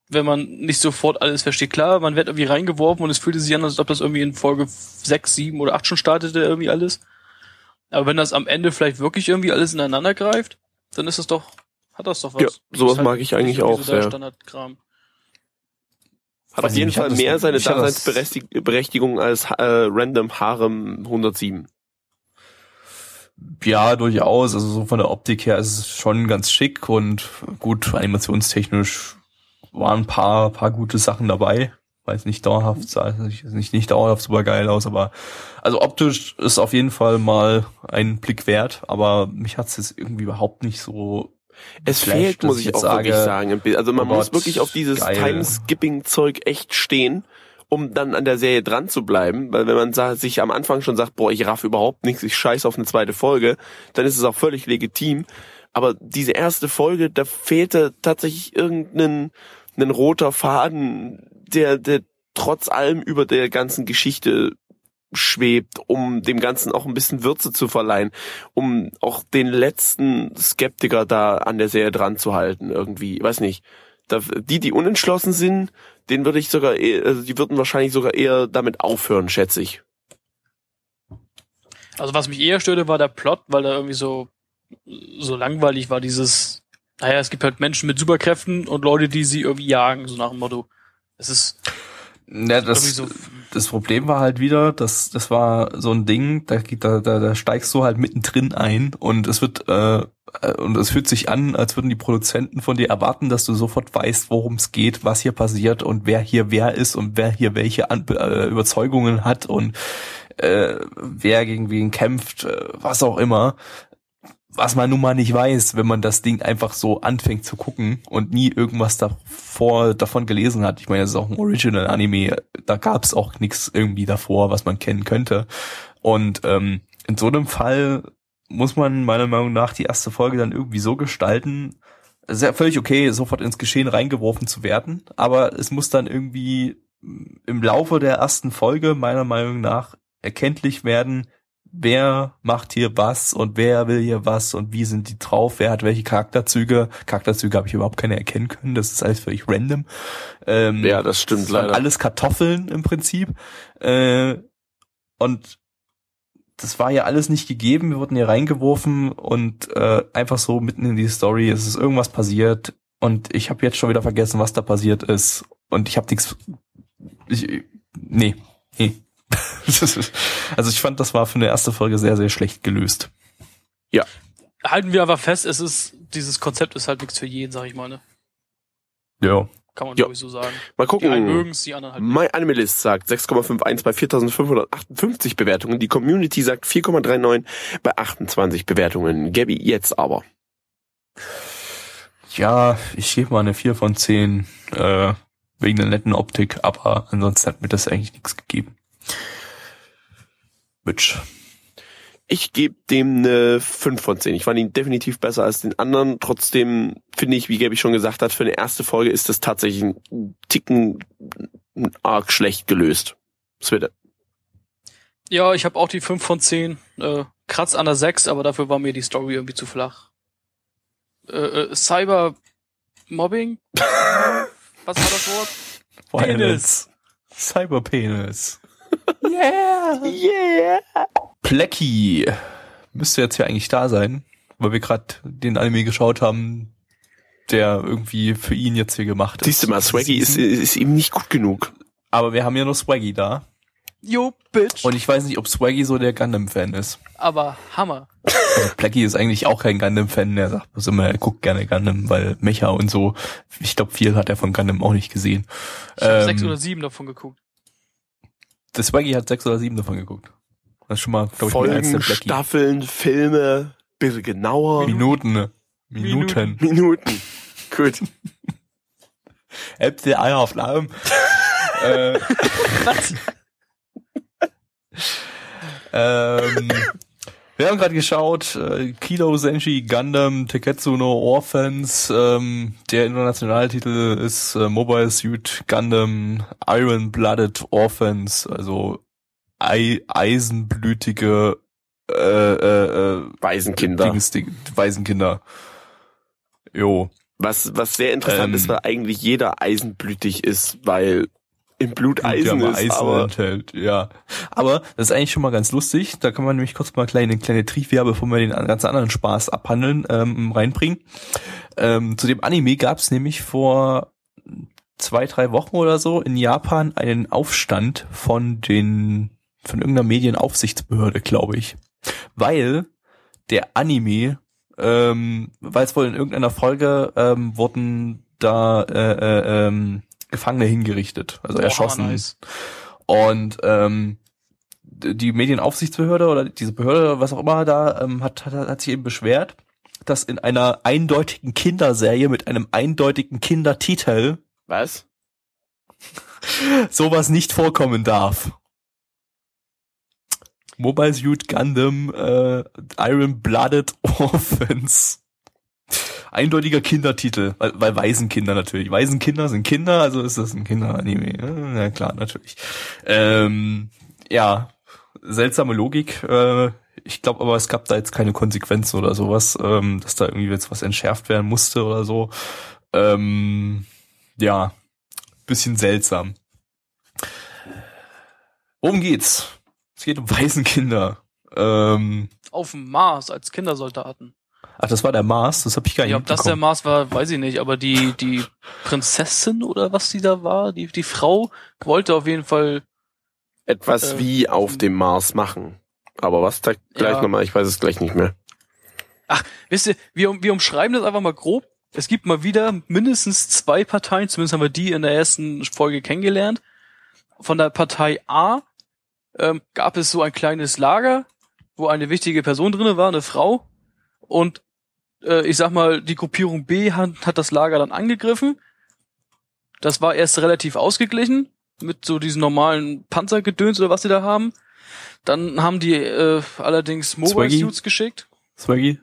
Speaker 3: wenn man nicht sofort alles versteht. Klar, man wird irgendwie reingeworfen und es fühlte sich an, als ob das irgendwie in Folge 6, 7 oder 8 schon startete irgendwie alles. Aber wenn das am Ende vielleicht wirklich irgendwie alles ineinander greift, dann ist es doch, hat das doch was.
Speaker 1: Ja, sowas
Speaker 3: halt
Speaker 1: mag ich eigentlich
Speaker 3: nicht
Speaker 1: auch
Speaker 3: so der
Speaker 1: sehr.
Speaker 3: Standardkram.
Speaker 1: Hat auf jeden
Speaker 2: ich hab
Speaker 1: Fall mehr seine Daseinsberechtigung als äh, Random Harem 107.
Speaker 2: Ja, durchaus. Also so von der Optik her ist es schon ganz schick und gut, animationstechnisch waren ein paar, paar gute Sachen dabei. Weiß nicht dauerhaft, sah nicht, nicht, nicht dauerhaft super geil aus, aber also optisch ist auf jeden Fall mal ein Blick wert, aber mich hat's jetzt irgendwie überhaupt nicht so
Speaker 1: Es
Speaker 2: geflasht,
Speaker 1: fehlt, muss ich auch wirklich sagen. Also man
Speaker 2: oh
Speaker 1: muss wirklich auf dieses. Time-Skipping-Zeug echt stehen, um dann an der Serie dran zu bleiben. Weil wenn man sich am Anfang schon sagt, boah, ich raff überhaupt nichts, ich scheiß auf eine zweite Folge, dann ist es auch völlig legitim. Aber diese erste Folge, da fehlte tatsächlich irgendein ein roter Faden, der, der trotz allem über der ganzen Geschichte schwebt, um dem Ganzen auch ein bisschen Würze zu verleihen, um auch den letzten Skeptiker da an der Serie dran zu halten irgendwie. Ich weiß nicht. Die, die unentschlossen sind, denen würde ich sogar, eher, also die würden wahrscheinlich sogar eher damit aufhören, schätze ich.
Speaker 3: Also was mich eher störte, war der Plot, weil da irgendwie so, so langweilig war dieses, naja, es gibt halt Menschen mit Superkräften und Leute, die sie irgendwie jagen, so nach dem Motto. Es ist
Speaker 2: Ja, das,
Speaker 3: irgendwie so,
Speaker 2: das Problem war halt wieder, dass das war so ein Ding, da, da, da, da steigst du halt mittendrin ein und es wird äh, äh, und es fühlt sich an, als würden die Produzenten von dir erwarten, dass du sofort weißt, worum es geht, was hier passiert und wer hier wer ist und wer hier welche an, äh, Überzeugungen hat und äh, wer gegen wen kämpft, äh, was auch immer. Was man nun mal nicht weiß, wenn man das Ding einfach so anfängt zu gucken und nie irgendwas davor davon gelesen hat. Ich meine, das ist auch ein Original-Anime, da gab es auch nichts irgendwie davor, was man kennen könnte. Und ähm, in so einem Fall muss man meiner Meinung nach die erste Folge dann irgendwie so gestalten, sehr völlig okay, sofort ins Geschehen reingeworfen zu werden, aber es muss dann irgendwie im Laufe der ersten Folge meiner Meinung nach erkenntlich werden, wer macht hier was und wer will hier was und wie sind die drauf, wer hat welche Charakterzüge. Charakterzüge habe ich überhaupt keine erkennen können, das ist alles völlig random.
Speaker 1: Ähm, ja, das stimmt
Speaker 2: das
Speaker 1: leider.
Speaker 2: Alles Kartoffeln im Prinzip. Äh, und das war ja alles nicht gegeben, wir wurden hier reingeworfen und äh, einfach so mitten in die Story, es ist irgendwas passiert und ich habe jetzt schon wieder vergessen, was da passiert ist und ich habe nichts ich, nee, nee. [laughs] also ich fand, das war für eine erste Folge sehr, sehr schlecht gelöst.
Speaker 3: Halten wir aber fest, es ist, dieses Konzept ist halt nichts für jeden, sag ich mal, ne?
Speaker 2: Ja.
Speaker 3: Kann man
Speaker 1: Ja.
Speaker 3: glaube ich so sagen.
Speaker 1: Mal
Speaker 3: Die einen
Speaker 1: gucken.
Speaker 3: mögen's, die anderen halt nicht.
Speaker 1: My Animalist sagt 6,51 bei 4558 Bewertungen. Die Community sagt 4,39 bei 28 Bewertungen. Gabby, jetzt aber.
Speaker 2: Ja, ich gebe mal eine 4 von 10 äh, wegen der netten Optik, aber ansonsten hat mir das eigentlich nichts gegeben. Bitch.
Speaker 1: Ich gebe dem eine 5 von 10. Ich fand ihn definitiv besser als den anderen. Trotzdem finde ich, wie Gabby schon gesagt hat, für eine erste Folge ist das tatsächlich ein Ticken arg schlecht gelöst. Das wird
Speaker 3: Ja, ich habe auch die 5 von 10. Äh, kratz an der 6, aber dafür war mir die Story irgendwie zu flach. Äh, äh, Cyber Mobbing? [laughs] Was war das Wort?
Speaker 2: Violence. Cyberpenis.
Speaker 1: Yeah! [laughs] Yeah!
Speaker 2: Plecky müsste jetzt ja eigentlich da sein, weil wir gerade den Anime geschaut haben, der irgendwie für ihn jetzt hier gemacht ist.
Speaker 1: Siehst du mal, Swaggy ist, ist ihm nicht gut genug.
Speaker 2: Aber wir haben ja nur Swaggy da.
Speaker 3: Yo, Bitch.
Speaker 2: Und ich weiß nicht, ob Swaggy so der Gundam-Fan ist.
Speaker 3: aber Hammer.
Speaker 2: Also Plecky ist eigentlich auch kein Gundam-Fan. Er sagt bloß immer, er guckt gerne Gundam, weil Mecha und so. Ich glaube, viel hat er von Gundam auch nicht gesehen.
Speaker 3: Ich habe
Speaker 2: Ähm,
Speaker 3: sechs oder sieben davon geguckt.
Speaker 2: Der Swaggy hat sechs oder sieben davon geguckt. Das ist schon mal, glaube ich, mehr als der
Speaker 1: Folgen,
Speaker 2: Plecky.
Speaker 1: Staffeln, Filme, bisschen genauer.
Speaker 2: Minuten. ne? Minuten.
Speaker 1: Minuten. Gut. [laughs]
Speaker 2: Äpfel, Eier auf Laum. [laughs] äh,
Speaker 3: Was?
Speaker 2: ähm, wir haben gerade geschaut, äh, Kilo Senshi Gundam Teketsu no Orphans. Ähm, der internationale Titel ist äh, Mobile Suit Gundam Iron Blooded Orphans, also Ei eisenblütige äh, äh, äh,
Speaker 1: Waisenkinder.
Speaker 2: Waisenkinder. Jo.
Speaker 1: Was, was sehr interessant
Speaker 2: Ähm.
Speaker 1: ist, weil eigentlich jeder eisenblütig ist, weil im Blut Eisen
Speaker 2: der
Speaker 1: ist,
Speaker 2: Eisen
Speaker 1: aber
Speaker 2: enthält, ja. Aber das ist eigentlich schon mal ganz lustig. Da kann man nämlich kurz mal eine kleine, kleine Trivia, bevor wir den ganz anderen Spaß abhandeln, ähm, reinbringen. Ähm, zu dem Anime gab es nämlich vor zwei, drei Wochen oder so in Japan einen Aufstand von den, von irgendeiner Medienaufsichtsbehörde, glaube ich. Weil der Anime, ähm, weil es wohl in irgendeiner Folge ähm, wurden da äh, äh, ähm, Gefangene hingerichtet, also
Speaker 3: Boah,
Speaker 2: erschossen.
Speaker 3: nice.
Speaker 2: Und ähm, die Medienaufsichtsbehörde oder diese Behörde, was auch immer da, ähm, hat, hat, hat sich eben beschwert, dass in einer eindeutigen Kinderserie mit einem eindeutigen Kindertitel
Speaker 1: was? [laughs]
Speaker 2: sowas nicht vorkommen darf. Mobile Suit Gundam äh, Iron Blooded [laughs] Orphans. Eindeutiger Kindertitel, weil, weil Waisenkinder natürlich. Waisenkinder sind Kinder, also ist das ein Kinderanime. Ja, ja klar, natürlich. Ähm, ja, seltsame Logik. Äh, ich glaube aber, es gab da jetzt keine Konsequenzen oder sowas, ähm, dass da irgendwie jetzt was entschärft werden musste oder so. Ähm, ja, bisschen seltsam. Worum geht's? Es geht um Waisenkinder. Ähm,
Speaker 3: Auf dem Mars als Kindersoldaten.
Speaker 2: Ach, das war der Mars, das habe ich gar nicht
Speaker 3: Ja, ob das der. Mars war, weiß ich nicht, aber die, die Prinzessin oder was die da war, die, die Frau wollte auf jeden Fall,
Speaker 1: Etwas
Speaker 3: Äh,
Speaker 1: wie auf dem Mars machen. Aber was da gleich
Speaker 3: Ja.
Speaker 1: nochmal, ich weiß es gleich nicht mehr.
Speaker 3: wisst ihr, wir, wir umschreiben das einfach mal grob. Es gibt mal wieder mindestens zwei Parteien, zumindest haben wir die in der ersten Folge kennengelernt. Von der Partei A ähm, gab es so ein kleines Lager, wo eine wichtige Person drinne war, eine Frau. und äh, ich sag mal, die Gruppierung B hat, hat das Lager dann angegriffen. Das war erst relativ ausgeglichen mit so diesen normalen Panzergedöns oder was sie da haben. Dann haben die äh, allerdings Mobile
Speaker 2: Swaggy?
Speaker 3: Suits geschickt.
Speaker 2: Swaggy,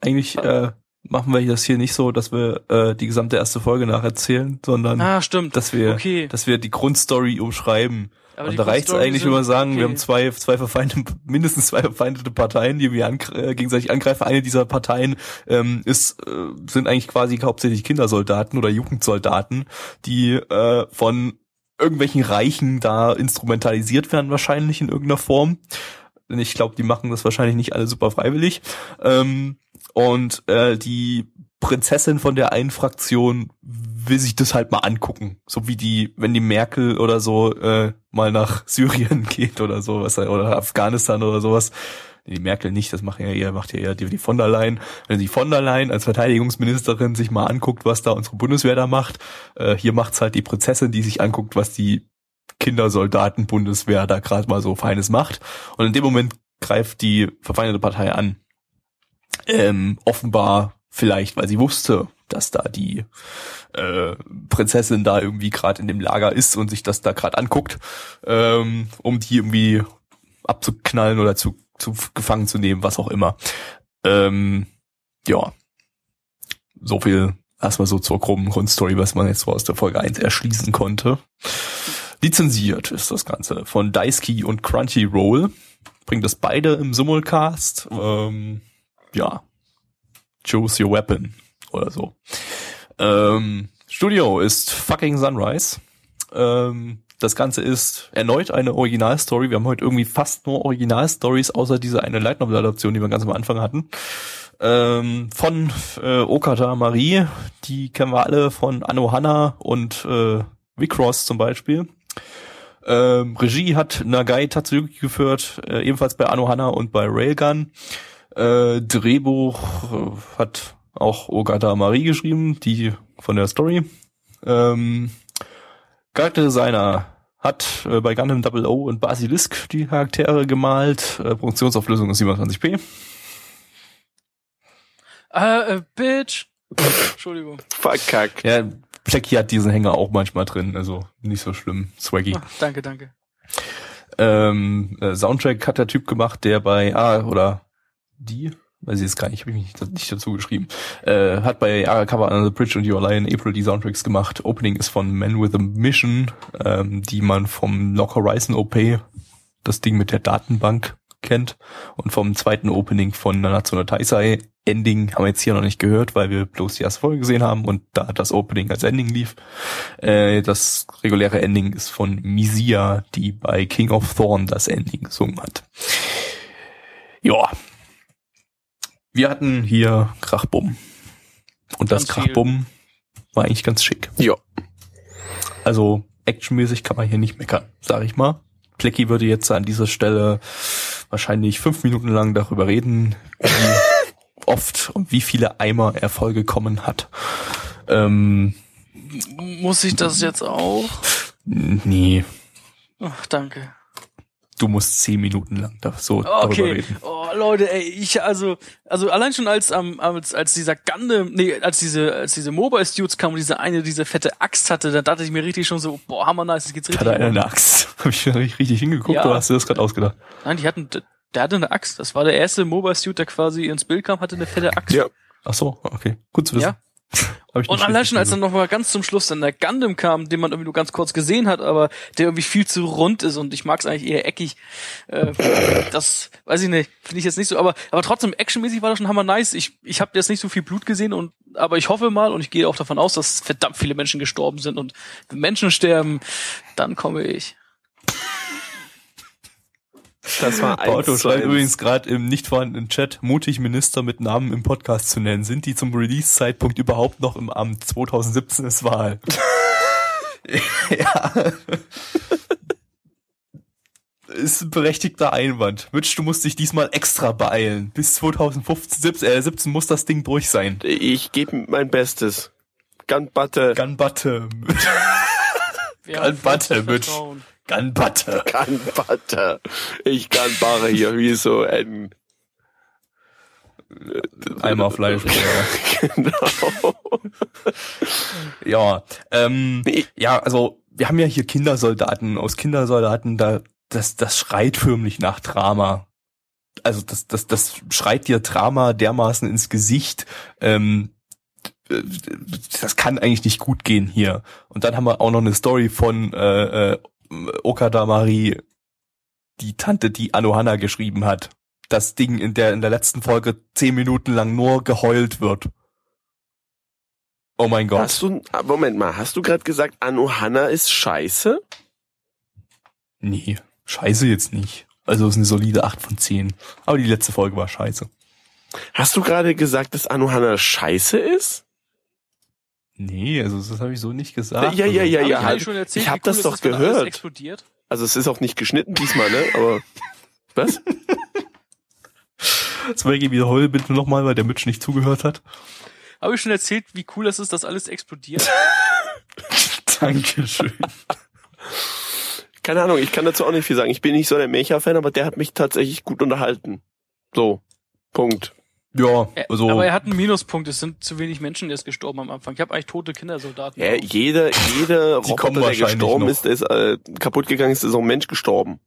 Speaker 2: eigentlich äh, machen wir das hier nicht so, dass wir äh, die gesamte erste Folge nacherzählen, sondern
Speaker 3: Ah, stimmt.
Speaker 2: dass wir,
Speaker 3: Okay.
Speaker 2: dass wir die Grundstory umschreiben.
Speaker 3: Aber
Speaker 2: und da reicht es eigentlich, wenn wir sagen, wir
Speaker 3: okay.
Speaker 2: haben zwei, zwei verfeindete, mindestens zwei verfeindete Parteien, die wir angr- äh, gegenseitig angreifen. Eine dieser Parteien ähm, ist, äh, sind eigentlich quasi hauptsächlich Kindersoldaten oder Jugendsoldaten, die äh, von irgendwelchen Reichen da instrumentalisiert werden, wahrscheinlich in irgendeiner Form. Denn ich glaube, die machen das wahrscheinlich nicht alle super freiwillig. Ähm, und äh, die Prinzessin von der einen Fraktion will sich das halt mal angucken. So wie die, wenn die Merkel oder so äh, mal nach [laughs] Syrien geht oder sowas, oder Afghanistan oder sowas. Die Merkel nicht, das macht ja eher, macht ja eher die, die von der Leyen. Wenn die von der Leyen als Verteidigungsministerin sich mal anguckt, was da unsere Bundeswehr da macht, äh, hier macht's halt die Prinzessin, die sich anguckt, was die Kindersoldaten-Bundeswehr da gerade mal so Feines macht. Und in dem Moment greift die verfeindete Partei an. Ähm, offenbar vielleicht, weil sie wusste, dass da die äh, Prinzessin da irgendwie gerade in dem Lager ist und sich das da gerade anguckt, ähm, um die irgendwie abzuknallen oder zu, zu gefangen zu nehmen, was auch immer. Ähm, ja, so viel erstmal so zur groben Grundstory, was man jetzt so aus der Folge 1 erschließen konnte. Lizenziert ist das Ganze von Daisuke und Crunchyroll. Bringt das beide im Simulcast. Ähm, ja, choose your weapon oder so. Ähm, Studio ist fucking Sunrise. Ähm, das Ganze ist erneut eine Originalstory. Wir haben heute irgendwie fast nur Originalstories, außer diese eine Light Novel Adaption, die wir ganz am Anfang hatten. Ähm, von äh, Okata Marie, die kennen wir alle von Anohana und äh, Vicross zum Beispiel. Ähm, Regie hat Nagai Tatsuyuki geführt, äh, ebenfalls bei Anohana und bei Railgun. Äh, Drehbuch äh, hat auch Ogata Marie geschrieben, die von der Story. Ähm, Charakterdesigner hat äh, bei Gundam Double O und Basilisk die Charaktere gemalt. Äh, Produktionsauflösung ist 27p.
Speaker 3: Äh, äh, Bitch. Entschuldigung.
Speaker 1: Verkackt.
Speaker 2: Ja, Plecky hat diesen Hänger auch manchmal drin, also nicht so schlimm. Swaggy.
Speaker 3: Ah, danke, danke.
Speaker 2: Ähm, äh, Soundtrack hat der Typ gemacht, der bei A oder die, weiß ich jetzt gar nicht, habe ich mich nicht, dazu geschrieben, äh, hat bei Arakawa Under the Bridge und You Are Lion April die Soundtracks gemacht. Opening ist von Man with a Mission, ähm, die man vom Lock Horizon OP, das Ding mit der Datenbank kennt, und vom zweiten Opening von Nanatsu no Taisai. Ending haben wir jetzt hier noch nicht gehört, weil wir bloß die erste Folge gesehen haben und da das Opening als Ending lief. Äh, das reguläre Ending ist von Misia, die bei King of Thorn das Ending gesungen hat. Ja. Wir hatten hier Krachbumm. Und das
Speaker 3: Ganz.
Speaker 2: Krachbumm war eigentlich ganz schick.
Speaker 1: Ja.
Speaker 2: Also actionmäßig kann man hier nicht meckern, sag ich mal. Plecky würde jetzt an dieser Stelle wahrscheinlich fünf Minuten lang darüber reden, wie [laughs] oft und wie viele Eimer er vollgekommen hat. Ähm,
Speaker 3: Muss ich das jetzt auch?
Speaker 2: nee,
Speaker 3: Ach, danke.
Speaker 2: du musst zehn Minuten lang da so darüber
Speaker 3: Okay.
Speaker 2: reden.
Speaker 3: Oh, Leute, ey, ich also also allein schon als ähm, als als dieser Gundam, nee, als diese als diese Mobile Suits kam und diese eine diese fette Axt hatte, da dachte ich mir richtig schon so, boah, hammer nice, das geht's richtig.
Speaker 2: Hat er eine Axt? [laughs] Hab ich schon richtig, richtig hingeguckt
Speaker 3: Ja.
Speaker 2: oder hast du das gerade ausgedacht?
Speaker 3: Nein, die hatten der hatte eine Axt. Das war der erste Mobile Suit, der quasi ins Bild kam, hatte eine fette Axt.
Speaker 1: Ja.
Speaker 2: Ach so, okay. Gut zu wissen.
Speaker 3: Ja. [laughs] Und allein schon, als dann
Speaker 2: geguckt.
Speaker 3: noch mal ganz zum Schluss dann der Gundam kam, den man irgendwie nur ganz kurz gesehen hat, aber der irgendwie viel zu rund ist und ich mag es eigentlich eher eckig. Äh, das weiß ich nicht, finde ich jetzt nicht so, aber aber trotzdem actionmäßig war das schon hammer nice. Ich ich habe jetzt nicht so viel Blut gesehen und aber ich hoffe mal und ich gehe auch davon aus, dass verdammt viele Menschen gestorben sind und wenn Menschen sterben, dann komme ich.
Speaker 1: Das war
Speaker 2: Porto
Speaker 1: eins zu
Speaker 2: schreibt übrigens gerade im nicht vorhandenen Chat, mutig Minister mit Namen im Podcast zu nennen. Sind die zum Release-Zeitpunkt überhaupt noch im Amt? 2017 ist Wahl. [laughs] ja. Ist ein berechtigter Einwand. Mitch, du musst dich diesmal extra beeilen. Bis 2015, 17, äh, 17 muss das Ding durch sein.
Speaker 1: Ich gebe mein Bestes. Gunbutter,
Speaker 2: Gunbutter.
Speaker 3: Wir
Speaker 2: Kann Butter. Gunbutter.
Speaker 1: Gunbutter. Ich kann Barre hier wie so ein
Speaker 2: Eimer Fleisch. [laughs]
Speaker 1: genau.
Speaker 2: ja, ähm,
Speaker 1: Nee.
Speaker 2: ja, also wir haben ja hier Kindersoldaten. Aus Kindersoldaten, da das das schreit förmlich nach Drama. Also das das das schreit dir Drama dermaßen ins Gesicht. Ähm, äh, das kann eigentlich nicht gut gehen hier. Und dann haben wir auch noch eine Story von äh, äh, Okada Mari, die Tante, die Anohana geschrieben hat. Das Ding, in der in der letzten Folge zehn Minuten lang nur geheult wird. Oh mein Gott.
Speaker 1: Hast du, ah, Moment mal, hast du gerade gesagt, Anohana ist scheiße?
Speaker 2: Nee, scheiße jetzt nicht. Also es ist eine solide 8 von 10. Aber die letzte Folge war scheiße.
Speaker 1: Hast du gerade gesagt, dass Anohana scheiße ist?
Speaker 2: Nee, also das habe ich so nicht gesagt.
Speaker 1: Ja, ja, ja,
Speaker 2: also,
Speaker 3: Hab
Speaker 1: ja.
Speaker 3: ich
Speaker 1: halt.
Speaker 3: erzählt,
Speaker 1: Ich hab
Speaker 3: wie
Speaker 1: das
Speaker 3: cool
Speaker 1: doch
Speaker 3: alles
Speaker 1: gehört. Also es ist auch nicht geschnitten diesmal, ne? Aber [laughs] was?
Speaker 2: Zwecki, wiederhole bitte nochmal, weil der Mitch nicht zugehört hat.
Speaker 3: Habe ich schon erzählt, wie cool das ist, dass alles explodiert? [laughs]
Speaker 2: Dankeschön.
Speaker 1: Keine Ahnung, ich kann dazu auch nicht viel sagen. Ich bin nicht so der Mecha-Fan, aber der hat mich tatsächlich gut unterhalten. So. Punkt.
Speaker 2: Ja, also
Speaker 3: Aber er hat einen Minuspunkt. Es sind zu wenig Menschen erst gestorben am Anfang. Ich habe eigentlich tote Kindersoldaten.
Speaker 1: Ja, jeder, jeder
Speaker 2: Die kommen
Speaker 1: Roboter, der
Speaker 2: wahrscheinlich
Speaker 1: gestorben
Speaker 2: noch.
Speaker 1: ist, der ist äh, kaputt gegangen ist, ist auch ein Mensch gestorben.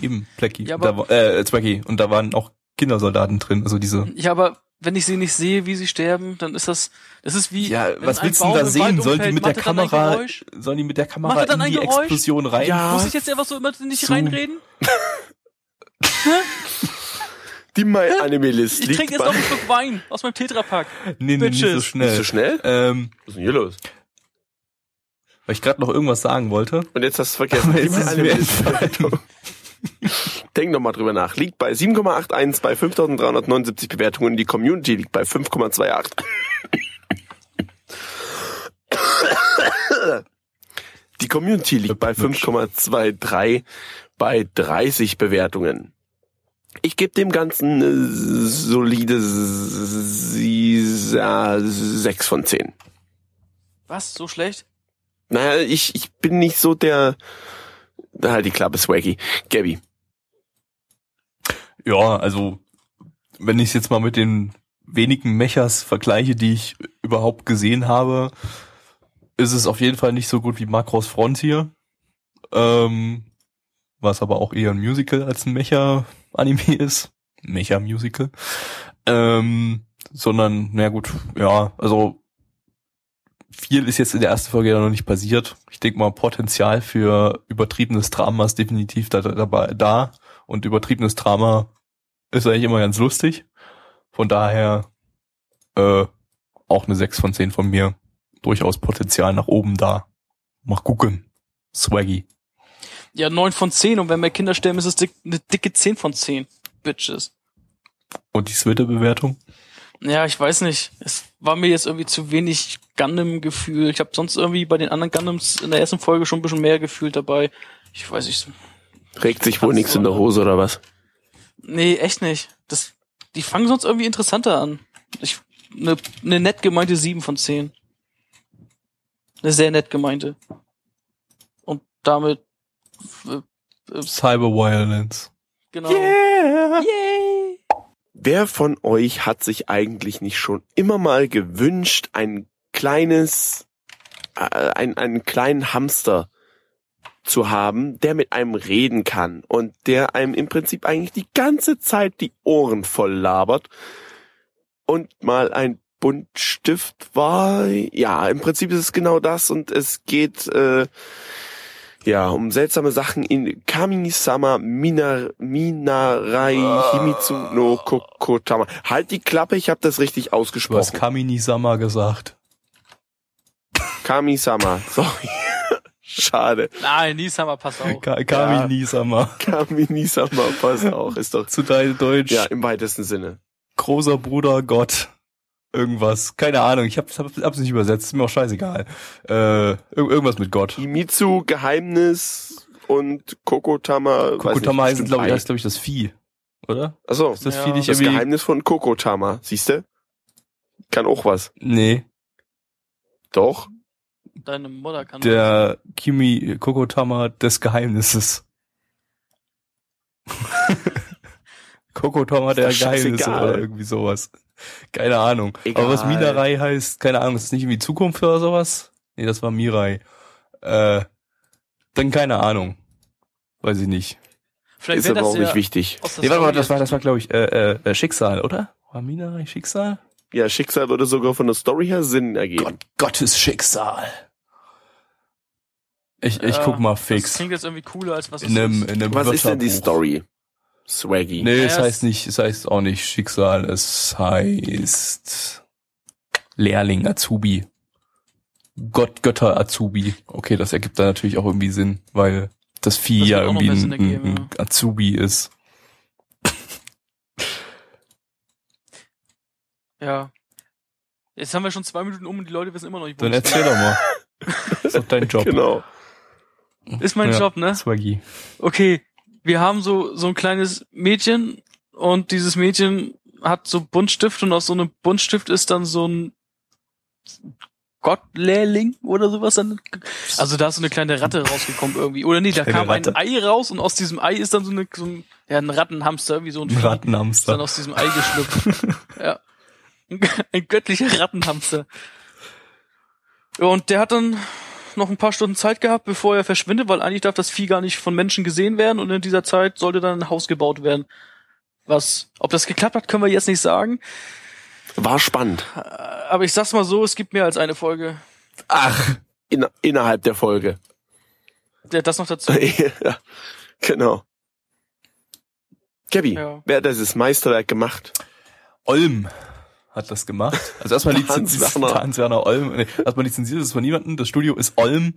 Speaker 2: eben, Plecki.
Speaker 3: Ja,
Speaker 2: da, äh, Zwecki. Und da waren auch Kindersoldaten drin, also diese.
Speaker 3: Ja, aber wenn ich sie nicht sehe, wie sie sterben, dann ist das, das ist wie,
Speaker 2: Ja, was willst du denn da sehen? Sollen die mit der
Speaker 3: er
Speaker 2: Kamera, sollen die mit der Kamera
Speaker 3: er
Speaker 2: in die
Speaker 3: Geräusch?
Speaker 2: Explosion rein?
Speaker 1: Ja.
Speaker 3: Muss ich jetzt einfach so immer nicht
Speaker 2: So.
Speaker 3: reinreden? [laughs]
Speaker 1: Die My Anime List
Speaker 3: Ich trinke jetzt noch einen Schluck Wein aus meinem Tetrapack.
Speaker 2: Nee, nee, nicht so
Speaker 3: Bitches.
Speaker 2: schnell.
Speaker 1: Bist du schnell?
Speaker 2: Ähm,
Speaker 1: Was ist denn hier los?
Speaker 2: weil ich gerade noch irgendwas sagen wollte.
Speaker 1: Und jetzt hast du vergessen. Die
Speaker 2: jetzt ist
Speaker 1: Anime List. [laughs] Denk noch mal drüber nach. Liegt bei 7,81 bei 5379 Bewertungen. Die Community liegt bei 5,28. Die Community liegt bei 5,23 bei 30 Bewertungen. Ich gebe dem Ganzen eine solide 6 von 10.
Speaker 3: Was? So schlecht?
Speaker 1: Naja, ich, ich bin nicht so der... Halt die Klappe, Swaggy. Gabby.
Speaker 2: Ja, also wenn ich es jetzt mal mit den wenigen Mechas vergleiche, die ich überhaupt gesehen habe, ist es auf jeden Fall nicht so gut wie Macross Frontier. Ähm, was aber auch eher ein Musical als ein Mecha-Anime ist. Mecha-Musical. Ähm, sondern, na gut, ja, also viel ist jetzt in der ersten Folge ja noch nicht passiert. Ich denke mal, Potenzial für übertriebenes Drama ist definitiv da, dabei da. Und übertriebenes Drama ist eigentlich immer ganz lustig. Von daher äh, auch eine 6 von 10 von mir. Durchaus Potenzial nach oben da. Mal gucken. Swaggy.
Speaker 3: Ja, 9 von 10 und wenn mehr Kinder sterben, ist es dick, eine dicke 10 von 10. Bitches.
Speaker 2: Und die Twitter-Bewertung?
Speaker 3: Ja, ich weiß nicht. Es war mir jetzt irgendwie zu wenig Gundam-Gefühl. Ich habe sonst irgendwie bei den anderen Gundams in der ersten Folge schon ein bisschen mehr Gefühl dabei. Ich weiß nicht.
Speaker 1: Regt sich wohl nichts in der. Hose oder was?
Speaker 3: Nee, echt nicht. Das, die fangen sonst irgendwie interessanter an. Ich, eine, eine nett gemeinte 7 von 10. Eine sehr nett gemeinte. Und damit, äh, äh,
Speaker 2: Cyber Violence.
Speaker 3: genau. Yay!
Speaker 1: Wer von euch hat sich eigentlich nicht schon immer mal gewünscht, ein kleines, äh, ein, einen kleinen Hamster zu haben, der mit einem reden kann und der einem im Prinzip eigentlich die ganze Zeit die Ohren voll labert und mal ein Buntstift war. Ja, im Prinzip ist es genau das und es geht äh, ja um seltsame Sachen in Kami-sama Minar Minarai Himitsu no Kokotama. Halt die Klappe, ich habe das richtig
Speaker 2: Du hast
Speaker 1: ausgesprochen.
Speaker 2: Kamini-sama gesagt.
Speaker 1: Kami-sama, sorry. [laughs] Schade.
Speaker 3: Nein, Nisama, pass auf.
Speaker 2: Ka Kamini-sama.
Speaker 1: Kami-sama passt auch, ist doch
Speaker 2: Zu deinem Deutsch.
Speaker 1: ja im weitesten Sinne.
Speaker 2: Großer Bruder Gott. Irgendwas. Keine Ahnung. Ich hab's, hab, hab's nicht übersetzt. Ist mir auch scheißegal. Äh, ir irgendwas mit Gott.
Speaker 1: Himitsu Geheimnis und Kokotama.
Speaker 2: Kokotama heißt, glaube ich,
Speaker 1: Ei.
Speaker 2: heißt, glaube ich, das Vieh. Oder?
Speaker 1: Achso,
Speaker 2: Ist das
Speaker 3: Ja.
Speaker 2: Vieh nicht
Speaker 1: das
Speaker 2: irgendwie...
Speaker 1: Geheimnis von Kokotama, siehst du? Kann auch was.
Speaker 2: Nee.
Speaker 1: Doch.
Speaker 3: Deine Mutter kann
Speaker 2: Der Kimi Kokotama des Geheimnisses. [laughs] Kokotom hat der Geheimnisse oder irgendwie sowas. Keine Ahnung.
Speaker 1: Egal.
Speaker 2: Aber was Minerei heißt, keine Ahnung, ist das nicht irgendwie Zukunft oder sowas? Nee, das war Mirai. Äh, dann keine Ahnung. Weiß ich nicht.
Speaker 3: Vielleicht
Speaker 1: Ist aber
Speaker 3: das
Speaker 1: auch
Speaker 3: ja
Speaker 1: nicht wichtig.
Speaker 2: Nee, warte mal, das war, das war glaube ich, äh, äh, äh, Schicksal, oder? War Minerei Schicksal?
Speaker 1: Ja, Schicksal würde sogar von der Story her Sinn ergeben.
Speaker 2: Gott, Gottes Schicksal. Ich, ich
Speaker 3: Ja,
Speaker 2: guck mal
Speaker 3: Das
Speaker 2: fix.
Speaker 3: klingt jetzt irgendwie cooler, als was es
Speaker 2: In einem,
Speaker 3: ist.
Speaker 2: in einem
Speaker 1: Was ist denn die. Story? Swaggy.
Speaker 2: Nee, es heißt nicht, es heißt auch nicht Schicksal, es heißt Lehrling, Azubi. Gott, Götter Azubi. Okay, das ergibt da natürlich auch irgendwie Sinn, weil das Vieh
Speaker 3: Das
Speaker 2: ja irgendwie ein,
Speaker 3: ergeben,
Speaker 2: ein, ein Azubi ist. [laughs]
Speaker 3: Ja. Jetzt haben wir schon zwei Minuten um und die Leute wissen immer noch nicht, wo
Speaker 2: Dann
Speaker 3: es
Speaker 2: erzähl doch mal. Das [laughs] ist doch dein Job.
Speaker 1: Genau.
Speaker 3: ist mein
Speaker 2: Ja.
Speaker 3: Job, ne?
Speaker 2: Swaggy.
Speaker 3: Okay, wir haben so so ein kleines Mädchen und dieses Mädchen hat so Buntstift und aus so einem Buntstift ist dann so ein Gottlehrling oder sowas dann. Also da ist so eine kleine Ratte rausgekommen irgendwie. Oder nee, da
Speaker 2: Kleine
Speaker 3: kam ein
Speaker 2: Ratte.
Speaker 3: Ei raus und aus diesem Ei ist dann so, eine, so ein, ja, ein Rattenhamster, wie so ein
Speaker 2: Ein
Speaker 3: Vieh. Ist dann
Speaker 2: Rattenhamster.
Speaker 3: aus diesem Ei geschlüpft. [laughs] ja. Ein göttlicher Rattenhamster. Und der hat dann noch ein paar Stunden Zeit gehabt, bevor er verschwindet, weil eigentlich darf das Vieh gar nicht von Menschen gesehen werden und in dieser Zeit sollte dann ein Haus gebaut werden. Was, ob das geklappt hat, können wir jetzt nicht sagen.
Speaker 1: War spannend.
Speaker 3: Aber ich sag's mal so, es gibt mehr als eine Folge.
Speaker 1: Ach, in, innerhalb der Folge.
Speaker 3: Der das noch dazu. [laughs]
Speaker 1: ja, genau. Gabby,
Speaker 3: Ja.
Speaker 1: wer hat dieses Meisterwerk gemacht?
Speaker 2: Olm hat das gemacht. [laughs] Also erstmal
Speaker 1: Hans
Speaker 2: lizenziert
Speaker 1: Werner. [laughs]
Speaker 2: Hans Werner Olm. Nee, erstmal lizenziert ist es von niemandem. Das Studio ist Olm.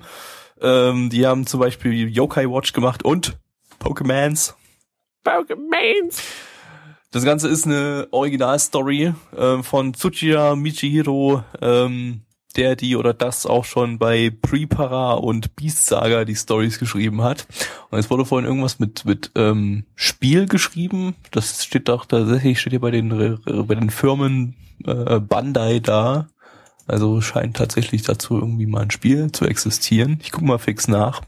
Speaker 2: Ähm, die haben zum Beispiel Yokai Watch gemacht und Pokémons.
Speaker 1: Pokémons.
Speaker 2: Das Ganze ist eine Originalstory ähm, von Tsuchiya Michihiro, ähm, der die oder das auch schon bei Prepara und Beast Saga die Stories geschrieben hat. Und es wurde vorhin irgendwas mit mit ähm, Spiel geschrieben. Das steht doch tatsächlich steht hier bei den bei den Firmen äh, Bandai da. Also scheint tatsächlich dazu irgendwie mal ein Spiel zu existieren. Ich guck mal fix nach.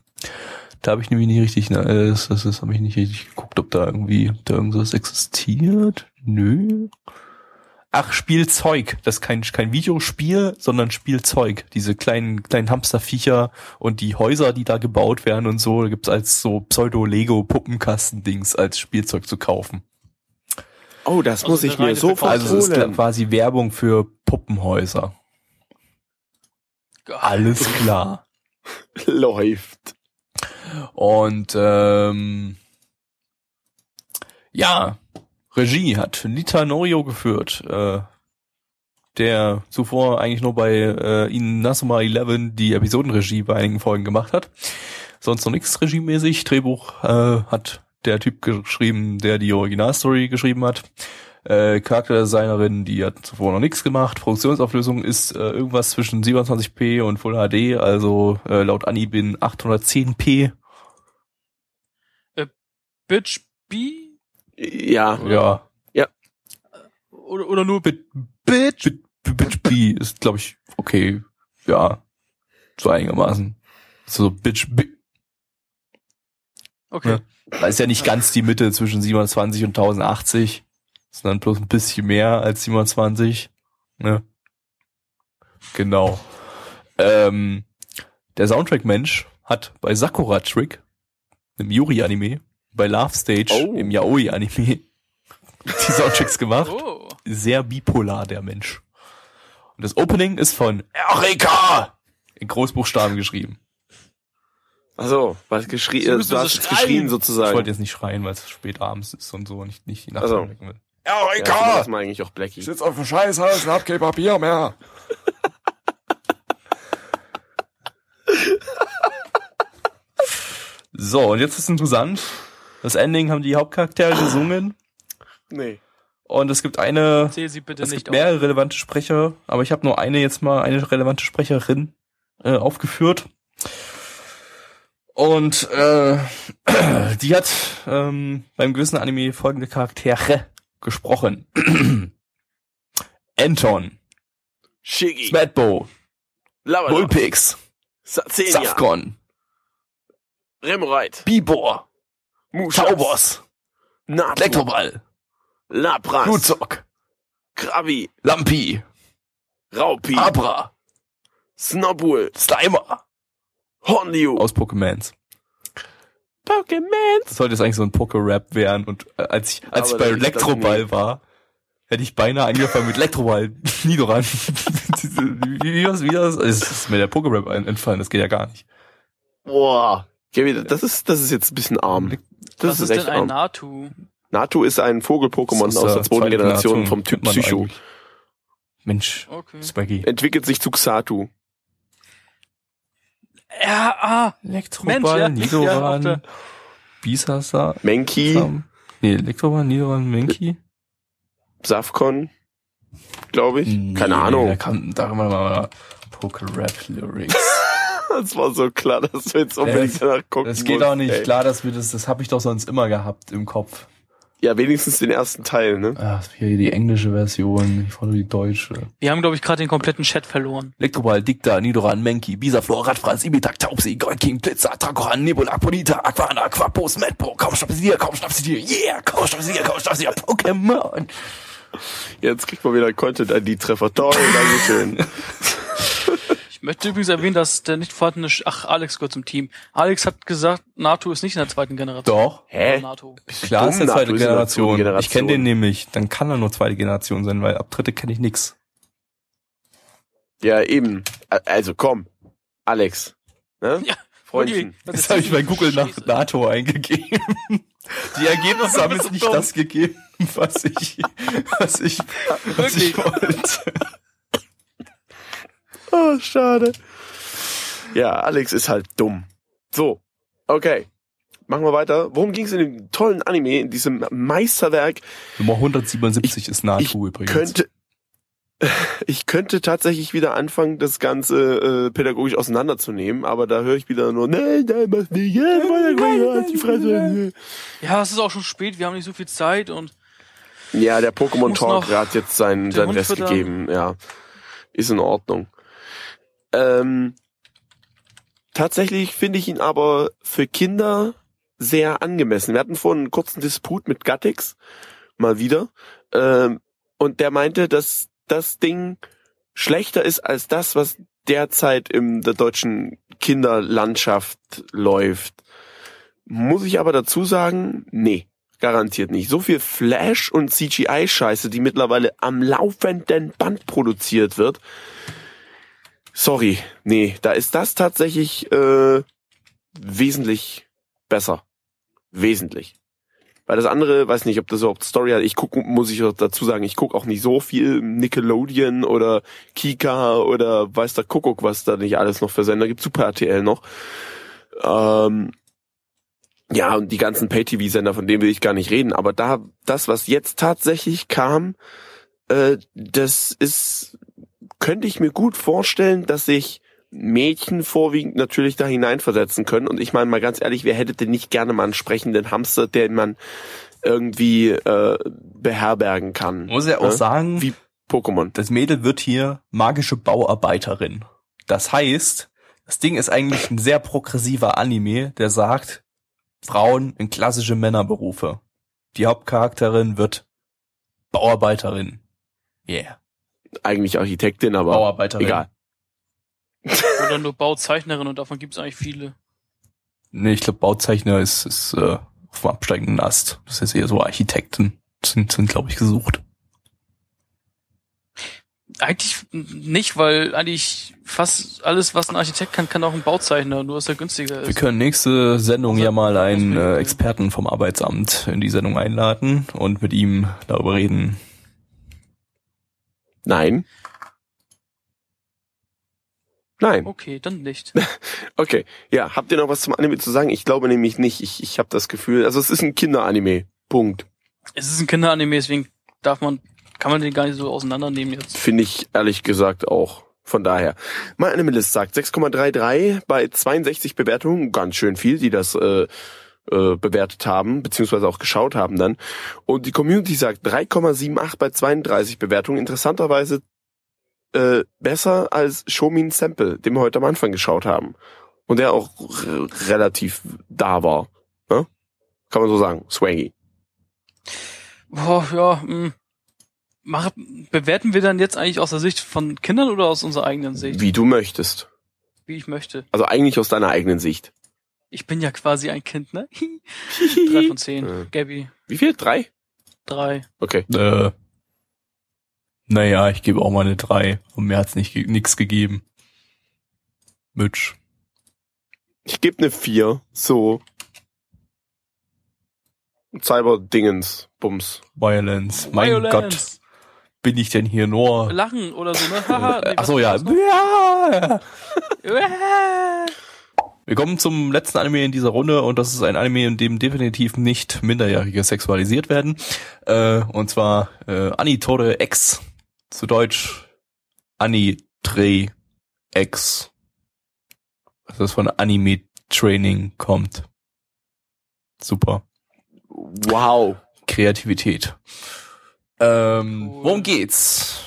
Speaker 2: Da habe ich nämlich nicht richtig, ne, äh, das, das, das habe ich nicht richtig geguckt, ob da irgendwie, ob da irgendwas existiert. Nö. Ach, Spielzeug. Das ist kein, kein Videospiel, sondern Spielzeug. Diese kleinen, kleinen Hamsterviecher und die Häuser, die da gebaut werden und so, da gibt's als so Pseudo-Lego-Puppenkastendings als Spielzeug zu kaufen.
Speaker 1: Oh, das
Speaker 3: Also
Speaker 1: muss ich mir
Speaker 3: reine
Speaker 1: sofort
Speaker 2: Also es ist quasi Werbung für Puppenhäuser. Alles klar. [laughs]
Speaker 1: Läuft.
Speaker 2: Und ähm, ja, Regie hat Nita Norio geführt, äh, der zuvor eigentlich nur bei äh, Inazuma 11 die Episodenregie bei einigen Folgen gemacht hat. Sonst noch nichts regiemäßig. Drehbuch äh, hat der Typ geschrieben, der die Originalstory geschrieben hat. Äh, Charakterdesignerin, die hat zuvor noch nichts gemacht. Produktionsauflösung ist äh, irgendwas zwischen 27p und Full HD, also äh, laut Anibin 810p.
Speaker 3: Bitch B?
Speaker 1: Ja,
Speaker 2: Ja,
Speaker 3: Oder, oder nur
Speaker 2: Bit, Bitch, Bit, Bitch B ist, glaube ich, okay. Ja, so einigermaßen. So Bitch B.
Speaker 3: Okay.
Speaker 2: Ja. Da ist ja nicht ganz die Mitte zwischen 27 und 1080, sondern bloß ein bisschen mehr als 27. Ne? Genau. Ähm, der Soundtrack-Mensch hat bei Sakura Trick, einem Yuri-Anime, bei Love Stage,
Speaker 1: Oh.
Speaker 2: im Yaoi-Anime, [laughs] die Soundtracks gemacht.
Speaker 3: Oh.
Speaker 2: Sehr bipolar, der Mensch. Und das Opening ist von Erika in Großbuchstaben geschrieben.
Speaker 1: Also, was geschrien,
Speaker 3: Sie
Speaker 1: äh, du
Speaker 3: so
Speaker 1: hast
Speaker 3: schreien.
Speaker 1: geschrien
Speaker 2: Ich
Speaker 1: sozusagen.
Speaker 2: wollte jetzt nicht schreien, weil es spät abends ist und so, nicht, nicht die Nacht
Speaker 1: Also.
Speaker 2: will.
Speaker 1: ja,
Speaker 2: Erika!
Speaker 1: das mal eigentlich auch Blackie.
Speaker 2: sitze auf dem Scheißhaus und hab kein Papier mehr. [laughs] so, und jetzt ist interessant. Das Ending haben die Hauptcharaktere gesungen
Speaker 1: Nee.
Speaker 2: und es gibt eine,
Speaker 3: Zähl sie bitte
Speaker 2: es
Speaker 3: nicht
Speaker 2: gibt mehrere relevante Sprecher, aber ich habe nur eine jetzt mal, eine relevante Sprecherin äh, aufgeführt. Und äh, [clears throat] die hat ähm, beim gewissen Anime folgende Charaktere gesprochen. [clears throat] Anton,
Speaker 1: Shiggy.
Speaker 2: Smetbo. Vulpix,
Speaker 1: Sazenia.
Speaker 2: Safgon,
Speaker 1: Remreit.
Speaker 2: Bibor. Taubos. Elektroball,
Speaker 1: Lapras,
Speaker 2: Blutzock,
Speaker 1: Krabi,
Speaker 2: Lampi,
Speaker 1: Raupi,
Speaker 2: Abra,
Speaker 1: Snobbull,
Speaker 2: Slimer.
Speaker 1: Hornliu,
Speaker 2: Aus Pokémons.
Speaker 1: Pokémon.
Speaker 2: Das sollte jetzt eigentlich so ein Poké-Rap werden. Und äh, als ich, als
Speaker 1: Aber
Speaker 2: ich bei
Speaker 1: das das
Speaker 2: Elektroball war, hätte ich beinahe angefangen mit Elektroball. [laughs] Nidoran. [laughs] Diese- wie, wie, das, wie das? Es ist mir der Poké-Rap ein- entfallen. Das geht ja gar nicht.
Speaker 1: Boah. Gaby, das ist, das ist jetzt ein bisschen arm. Das
Speaker 3: Was
Speaker 1: ist,
Speaker 3: ist
Speaker 1: echt
Speaker 3: denn ein
Speaker 1: arm.
Speaker 3: Natu?
Speaker 1: Natu ist ein Vogel-Pokémon
Speaker 2: Das
Speaker 1: aus
Speaker 2: äh,
Speaker 1: der zweiten
Speaker 2: zweite
Speaker 1: Generation vom Typ Psycho.
Speaker 2: eigentlich. Mensch,
Speaker 3: Okay.
Speaker 2: Swaggy.
Speaker 1: Entwickelt sich zu Xatu.
Speaker 3: Ja, ah,
Speaker 2: Elektroball,
Speaker 3: Mensch, ja. Ja,
Speaker 2: Nidoran,
Speaker 3: da.
Speaker 2: Bisasa,
Speaker 1: Menki,
Speaker 2: Sam. Nee, Elektroball, Nidoran, Menki.
Speaker 1: Safcon, glaube ich. Keine
Speaker 2: Da
Speaker 1: Ahnung.
Speaker 2: kann, da kann man mal Poké-Rap-Lyrics. [laughs]
Speaker 1: Das war so klar, dass du jetzt unbedingt
Speaker 2: Das-
Speaker 1: danach gucken
Speaker 2: Das geht
Speaker 1: musst,
Speaker 2: auch nicht.
Speaker 1: ey.
Speaker 2: Klar, dass wir das, das habe ich doch sonst immer gehabt im Kopf.
Speaker 1: Ja, wenigstens den ersten Teil, ne?
Speaker 2: Ah, hier die englische Version, ich fordere die deutsche.
Speaker 3: wir haben, glaube ich, gerade den kompletten Chat verloren.
Speaker 2: Elektroball, Dicta, Nidoran, Menki, Bisaflor, Radfratz, Imitak, Taubsi, Golking, Blitzer, Tragoran, Nebula, Ponita, Aquana, Quapos, Medpo, kaum schnapp sie dir, kaum schnapp sie dir, yeah, kaum schnapp sie dir, kaum schnapp sie dir, Pokémon.
Speaker 1: Jetzt kriegt man wieder Content-ID-Treffer. Toll, Dankeschön. [laughs]
Speaker 3: Ich möchte übrigens erwähnen, dass der nicht vorhandene, Sch Ach, Alex gehört zum Team. Alex hat gesagt, Natu ist nicht in der zweiten Generation.
Speaker 2: Doch.
Speaker 1: Hä?
Speaker 3: Natu.
Speaker 2: Klar
Speaker 1: dumm?
Speaker 2: ist der
Speaker 1: NATO
Speaker 2: zweite
Speaker 1: ist in der
Speaker 2: Generation.
Speaker 1: zweiten
Speaker 2: Ich kenne den
Speaker 1: Generation.
Speaker 2: nämlich. Dann kann er nur zweite Generation sein, weil ab dritte kenne ich nix.
Speaker 1: Ja, eben. Also komm, Alex. Ne?
Speaker 3: Ja,
Speaker 1: Freundchen.
Speaker 2: Jetzt habe ich bei Google nach
Speaker 3: Scheiße?
Speaker 2: NATO eingegeben. Die Ergebnisse haben jetzt nicht
Speaker 3: dumm.
Speaker 2: das gegeben, was ich, was ich, was ich wollte.
Speaker 1: Oh, schade. Ja, Alex ist halt dumm. So, okay. Machen wir weiter. Worum ging es in dem tollen Anime, in diesem Meisterwerk?
Speaker 2: Nummer 177 ist NATO
Speaker 1: ich
Speaker 2: übrigens.
Speaker 1: Könnte, [laughs] ich könnte tatsächlich wieder anfangen, das Ganze äh, pädagogisch auseinanderzunehmen, aber da höre ich wieder nur, nein, nein, mach nicht, ja, die Fresse.
Speaker 3: Ja, es ist auch schon spät, wir haben nicht so viel Zeit und
Speaker 1: Ja, der Pokémon Talk hat jetzt seinen, seinen Rest gegeben, ja. Ist in Ordnung. Ähm, tatsächlich finde ich ihn aber für Kinder sehr angemessen. Wir hatten vorhin einen kurzen Disput mit Gattix, mal wieder, ähm, und der meinte, dass das Ding schlechter ist als das, was derzeit in der deutschen Kinderlandschaft läuft. Muss ich aber dazu sagen, nee, garantiert nicht. So viel Flash und CGI-Scheiße, die mittlerweile am laufenden Band produziert wird. Sorry, nee, da ist das tatsächlich äh, wesentlich besser. Wesentlich. Weil das andere, weiß nicht, ob das überhaupt Story hat. Ich gucke, muss ich dazu sagen, ich gucke auch nicht so viel Nickelodeon oder Kika oder weiß der Kuckuck, was da nicht alles noch für Sender gibt. Super RTL noch. Ähm, ja, und die ganzen Pay-TV-Sender, von denen will ich gar nicht reden. Aber da, das, was jetzt tatsächlich kam, äh, das ist, könnte ich mir gut vorstellen, dass sich Mädchen vorwiegend natürlich da hineinversetzen können. Und ich meine mal ganz ehrlich, wer hätte denn nicht gerne mal einen sprechenden Hamster, den man irgendwie äh, beherbergen kann?
Speaker 2: Muss ja auch
Speaker 1: ne?
Speaker 2: sagen,
Speaker 1: Wie Pokémon.
Speaker 2: das Mädel wird hier magische Bauarbeiterin. Das heißt, das Ding ist eigentlich ein sehr progressiver Anime, der sagt, Frauen in klassische Männerberufe. Die Hauptcharakterin wird Bauarbeiterin. Yeah.
Speaker 1: Eigentlich Architektin, aber
Speaker 2: Bauarbeiterin.
Speaker 1: egal. [laughs]
Speaker 3: oder nur Bauzeichnerin und davon gibt es eigentlich viele.
Speaker 2: Nee, ich glaube, Bauzeichner ist, ist äh, auf dem absteigenden Ast. Das ist eher so Architekten sind, sind glaube ich, gesucht.
Speaker 3: Eigentlich nicht, weil eigentlich fast alles, was ein Architekt kann, kann auch ein Bauzeichner, nur dass er günstiger
Speaker 2: Wir
Speaker 3: ist.
Speaker 2: können nächste Sendung
Speaker 3: Außer-
Speaker 2: ja mal einen äh. Experten vom Arbeitsamt in die Sendung einladen und mit ihm darüber reden.
Speaker 1: Nein. Nein.
Speaker 3: Okay, dann nicht. [laughs]
Speaker 1: Okay. Ja, habt ihr noch was zum Anime zu sagen? Ich glaube nämlich nicht. Ich, ich habe das Gefühl, also es ist ein Kinderanime. Punkt.
Speaker 3: Es ist ein Kinderanime, deswegen darf man, kann man den gar nicht so auseinandernehmen jetzt.
Speaker 1: Finde ich ehrlich gesagt auch. Von daher. Mein Animalist sagt 6,33 bei 62 Bewertungen. Ganz schön viel, die das äh, äh, bewertet haben, beziehungsweise auch geschaut haben dann. Und die Community sagt 3,78 bei 32 Bewertungen. Interessanterweise äh, besser als Shomin Sample, den wir heute am Anfang geschaut haben. Und der auch relativ da war. Ne? Kann man so sagen. Swaggy.
Speaker 3: Boah, ja, mh. Mach, bewerten wir dann jetzt eigentlich aus der Sicht von Kindern oder aus unserer eigenen Sicht?
Speaker 1: Wie du möchtest.
Speaker 3: Wie ich möchte.
Speaker 1: Also eigentlich aus deiner eigenen Sicht.
Speaker 3: Ich bin ja quasi ein Kind, ne? [laughs] Drei von zehn.
Speaker 1: Ja.
Speaker 3: Gabby,
Speaker 1: Wie viel? Drei?
Speaker 3: drei.
Speaker 1: Okay.
Speaker 2: Äh, naja, ich gebe auch mal eine 3 und mir hat's nicht nix gegeben. Mitch.
Speaker 1: Ich gebe eine vier. So. Cyber-Dingens. Bums.
Speaker 2: Violence. Mein
Speaker 3: Violence.
Speaker 2: Gott, bin ich denn hier nur...
Speaker 3: Lachen oder so, ne? Haha, nee,
Speaker 2: Ach so,
Speaker 3: was
Speaker 2: ja. ja. [laughs] Wir kommen zum letzten Anime in dieser Runde und das ist ein Anime, in dem definitiv nicht Minderjährige sexualisiert werden. Äh, und zwar äh, Anitore X. Zu Deutsch Anitre X. Also das von Anime Training kommt. Super.
Speaker 1: Wow.
Speaker 2: Kreativität. Ähm,
Speaker 3: Cool.
Speaker 2: worum geht's?